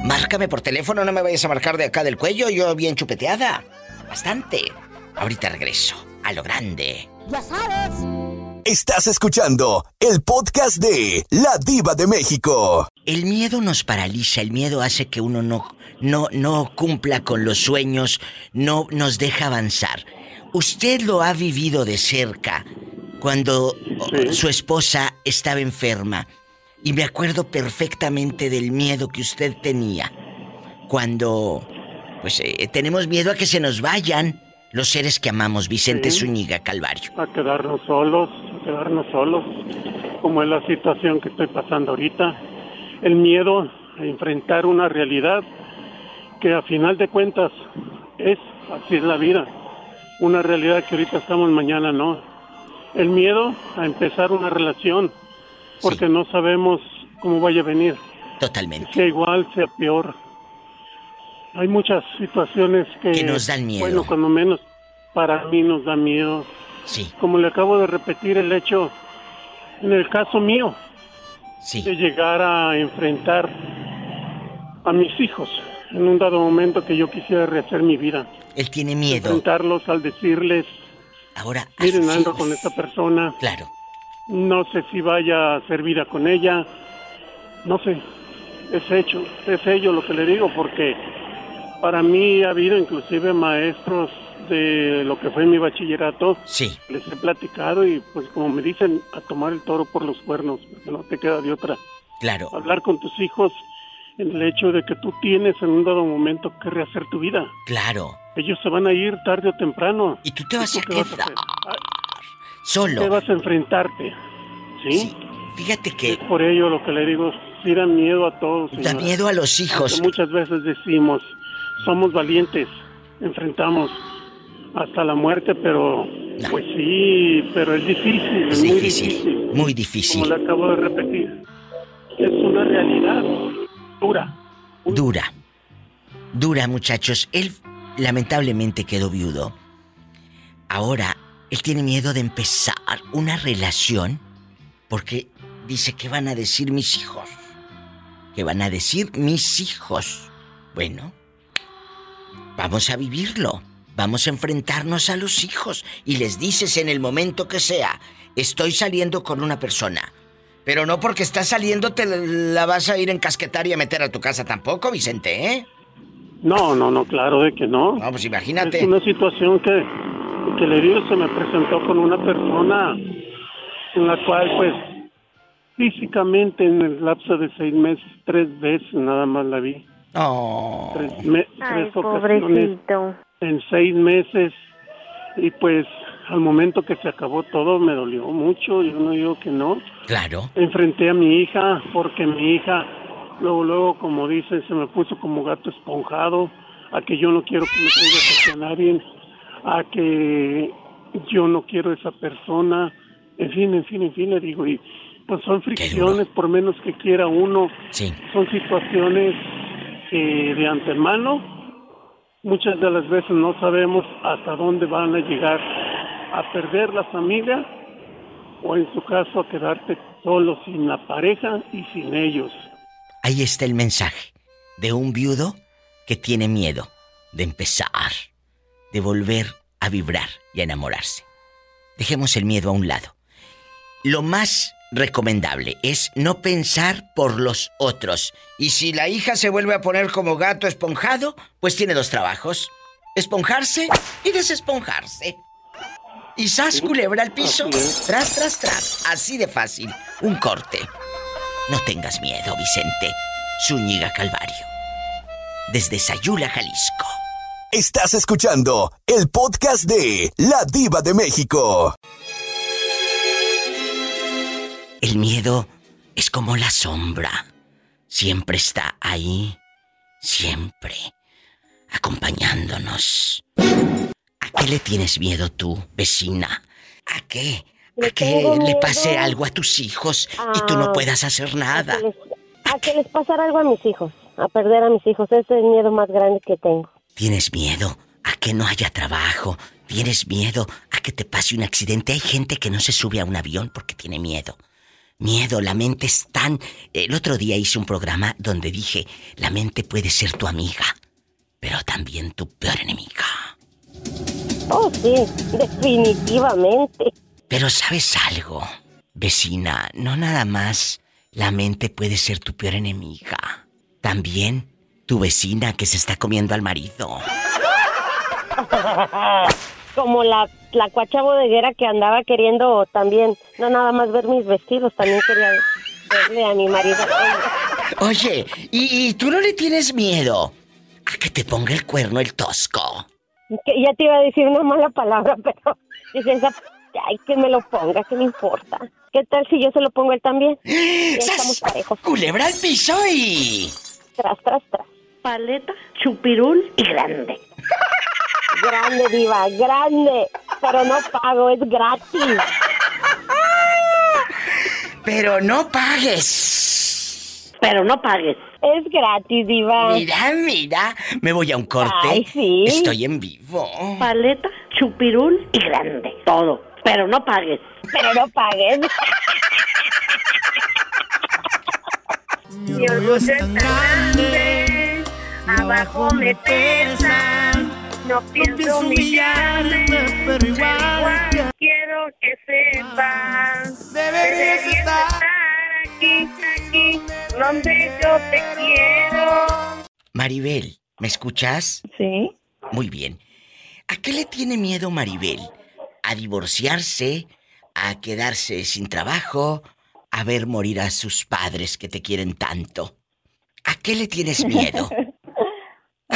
Márcame por teléfono, no me vayas a marcar de acá del cuello, yo bien chupeteada. Bastante. Ahorita regreso, a lo grande. Ya sabes. Estás escuchando el podcast de La Diva de México. El miedo nos paraliza, el miedo hace que uno no, no, no cumpla con los sueños, no nos deja avanzar. Usted lo ha vivido de cerca cuando su esposa estaba enferma. Y me acuerdo perfectamente del miedo que usted tenía. Cuando, pues, eh, tenemos miedo a que se nos vayan los seres que amamos, Vicente Sí. Zúñiga Calvario. A quedarnos solos, a quedarnos solos, como es la situación que estoy pasando ahorita. El miedo a enfrentar una realidad que a final de cuentas es, así es la vida. Una realidad que ahorita estamos, mañana no. El miedo a empezar una relación, porque no sabemos cómo vaya a venir. Totalmente. Sea igual, sea peor. Hay muchas situaciones que... Que nos dan miedo. Bueno, cuando menos para mí nos da miedo. Sí. Como le acabo de repetir el hecho, en el caso mío, Sí. de llegar a enfrentar a mis hijos en un dado momento que yo quisiera rehacer mi vida. Él tiene miedo. Enfrentarlos al decirles, Ahora, miren, ando con esta persona. Claro. No sé si vaya a hacer vida con ella. No sé. Es hecho, es ello lo que le digo, porque para mí ha habido inclusive maestros de lo que fue mi bachillerato. Sí. Les he platicado y pues como me dicen, a tomar el toro por los cuernos, porque no te queda de otra. Claro. Hablar con tus hijos en el hecho de que tú tienes en un dado momento que rehacer tu vida. Claro. Ellos se van a ir tarde o temprano. Y tú te vas a vas quedar? Ah, solo. Te vas a enfrentarte. ¿Sí? Fíjate que... Es por ello lo que le digo, sí da miedo a todos. Da miedo a los hijos. Muchas veces decimos, somos valientes, enfrentamos hasta la muerte, pero pues sí, pero es difícil, Es muy difícil, difícil. muy difícil. Como le acabo de repetir, es una realidad dura. Dura. Dura, muchachos. Él lamentablemente quedó viudo. Ahora, él tiene miedo de empezar una relación porque dice que van a decir mis hijos. Que van a decir mis hijos. Bueno, vamos a vivirlo. Vamos a enfrentarnos a los hijos. Y les dices en el momento que sea, estoy saliendo con una persona. Pero no porque estás saliendo te la vas a ir a encasquetar y a meter a tu casa tampoco, Vicente, ¿eh? No, no, no, claro de que no. No, pues imagínate. Es una situación que, que le digo, se me presentó con una persona en la cual, pues, físicamente en el lapso de seis meses, tres veces nada más la vi. Oh. Tres, me- Ay, tres ocasiones pobrecito. en seis meses. Y pues, al momento que se acabó todo, me dolió mucho. Yo no digo que no. Claro. Enfrenté a mi hija porque mi hija, luego, luego, como dicen, se me puso como gato esponjado, a que yo no quiero que me traiga hacia nadie, a que yo no quiero esa persona, en fin, en fin, en fin, le digo, y pues son fricciones, por menos que quiera uno, Sí. son situaciones que de antemano, muchas de las veces no sabemos hasta dónde van a llegar a perder la familia o en su caso a quedarte solo sin la pareja y sin ellos. Ahí está el mensaje de un viudo que tiene miedo de empezar, de volver a vibrar y a enamorarse. Dejemos el miedo a un lado. Lo más recomendable es no pensar por los otros. Y si la hija se vuelve a poner como gato esponjado, pues tiene dos trabajos. Esponjarse y desesponjarse. Y sas culebra al piso. Tras, tras, tras. Así de fácil. Un corte. No tengas miedo, Vicente. Zúñiga Calvario. Desde Sayula, Jalisco. Estás escuchando el podcast de La Diva de México. El miedo es como la sombra. Siempre está ahí. Siempre. Acompañándonos. ¿A qué le tienes miedo tú, vecina? ¿A qué? a que le pase algo a tus hijos y tú no puedas hacer nada. A que, les, pasara algo a mis hijos, a perder a mis hijos. Ese es el miedo más grande que tengo. ¿Tienes miedo a que no haya trabajo? ¿Tienes miedo a que te pase un accidente? Hay gente que no se sube a un avión porque tiene miedo. Miedo, la mente es tan... El otro día hice un programa donde dije, la mente puede ser tu amiga, pero también tu peor enemiga. Oh, sí, definitivamente. Pero sabes algo, vecina, no nada más la mente puede ser tu peor enemiga. También tu vecina que se está comiendo al marido. Como la, la cuacha bodeguera que andaba queriendo también, no nada más ver mis vestidos, también quería verle a mi marido. Oye, ¿y, tú no le tienes miedo a que te ponga el cuerno el tosco? Que ya te iba a decir una mala palabra, pero dice esa Ay, que me lo ponga, que me importa. ¿Qué tal si yo se lo pongo él también? Ya estamos parejos. Culebra al piso y... Tras, tras, tras. Paleta, chupirul y grande. grande, diva, grande. Pero no pago, es gratis. Pero no pagues. Pero no pagues. Es gratis, diva. Mira, mira. Me voy a un corte. Ay, sí. Estoy en vivo. Paleta, chupirul y grande. Todo pero no pagues. Pero no pagues. Mi orgullo es tan grande, abajo me pesa. No pienso humillarme, pero igual quiero que sepas. Deberías estar aquí, aquí, donde yo te quiero. Maribel, ¿me escuchas? Sí. Muy bien. ¿A qué le tiene miedo Maribel? a divorciarse, a quedarse sin trabajo, a ver morir a sus padres que te quieren tanto. ¿A qué le tienes miedo?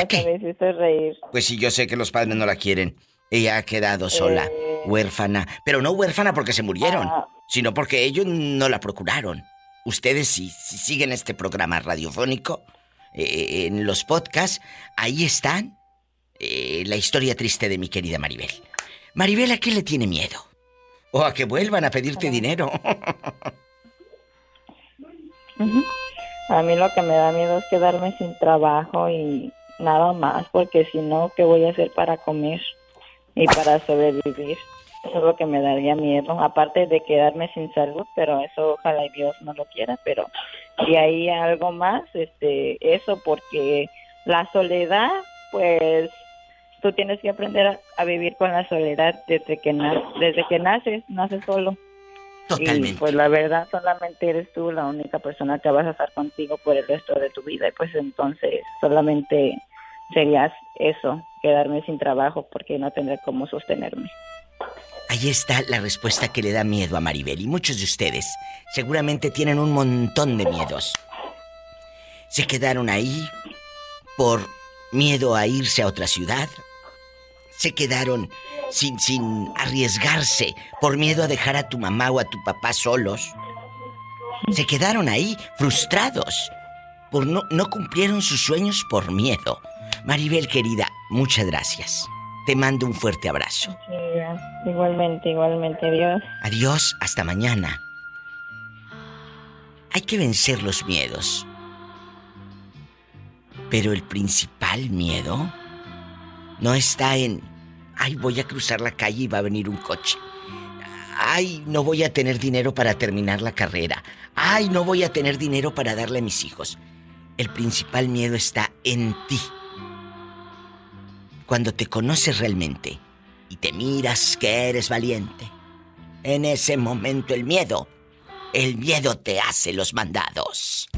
¿A qué? Me reír. Pues sí, yo sé que los padres no la quieren. Ella ha quedado sola, eh. huérfana. Pero no huérfana porque se murieron, ah. sino porque ellos no la procuraron. Ustedes sí, si siguen este programa radiofónico, eh, en los podcasts, ahí están eh, la historia triste de mi querida Maribel. Maribel, ¿a qué le tiene miedo? O a que vuelvan a pedirte dinero. A mí lo que me da miedo es quedarme sin trabajo y nada más, porque si no, ¿qué voy a hacer para comer y para sobrevivir? Eso es lo que me daría miedo, aparte de quedarme sin salud, pero eso ojalá Dios no lo quiera, pero si hay algo más, este, eso porque la soledad, pues tú tienes que aprender a, vivir con la soledad desde que, desde que naces, naces solo. Totalmente. Y pues la verdad solamente eres tú la única persona que vas a estar contigo por el resto de tu vida y pues entonces solamente serías eso, quedarme sin trabajo porque no tendré cómo sostenerme. Ahí está la respuesta que le da miedo a Maribel y muchos de ustedes seguramente tienen un montón de miedos. Se quedaron ahí por miedo a irse a otra ciudad, se quedaron sin, sin arriesgarse por miedo a dejar a tu mamá o a tu papá solos. Se quedaron ahí frustrados por no, no cumplieron sus sueños por miedo. Maribel querida, muchas gracias. Te mando un fuerte abrazo. igualmente, igualmente, adiós. Adiós, hasta mañana. Hay que vencer los miedos. Pero el principal miedo no está en ay, voy a cruzar la calle y va a venir un coche. Ay, no voy a tener dinero para terminar la carrera. Ay, no voy a tener dinero para darle a mis hijos. El principal miedo está en ti. Cuando te conoces realmente y te miras que eres valiente, en ese momento el miedo, el miedo te hace los mandados.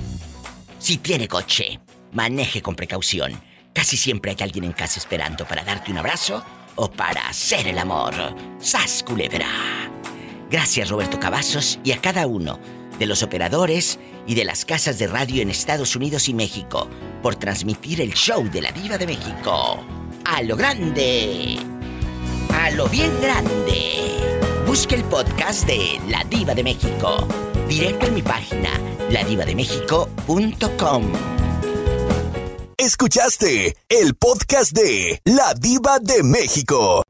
Si tiene coche, maneje con precaución. Casi siempre hay alguien en casa esperando para darte un abrazo o para hacer el amor. ¡Sas, culebra! Gracias, Roberto Cavazos, y a cada uno de los operadores y de las casas de radio en Estados Unidos y México por transmitir el show de la Diva de México. ¡A lo grande! ¡A lo bien grande! Busque el podcast de La Diva de México. Directo en mi página, ladivademéxico.com. Escuchaste el podcast de La Diva de México.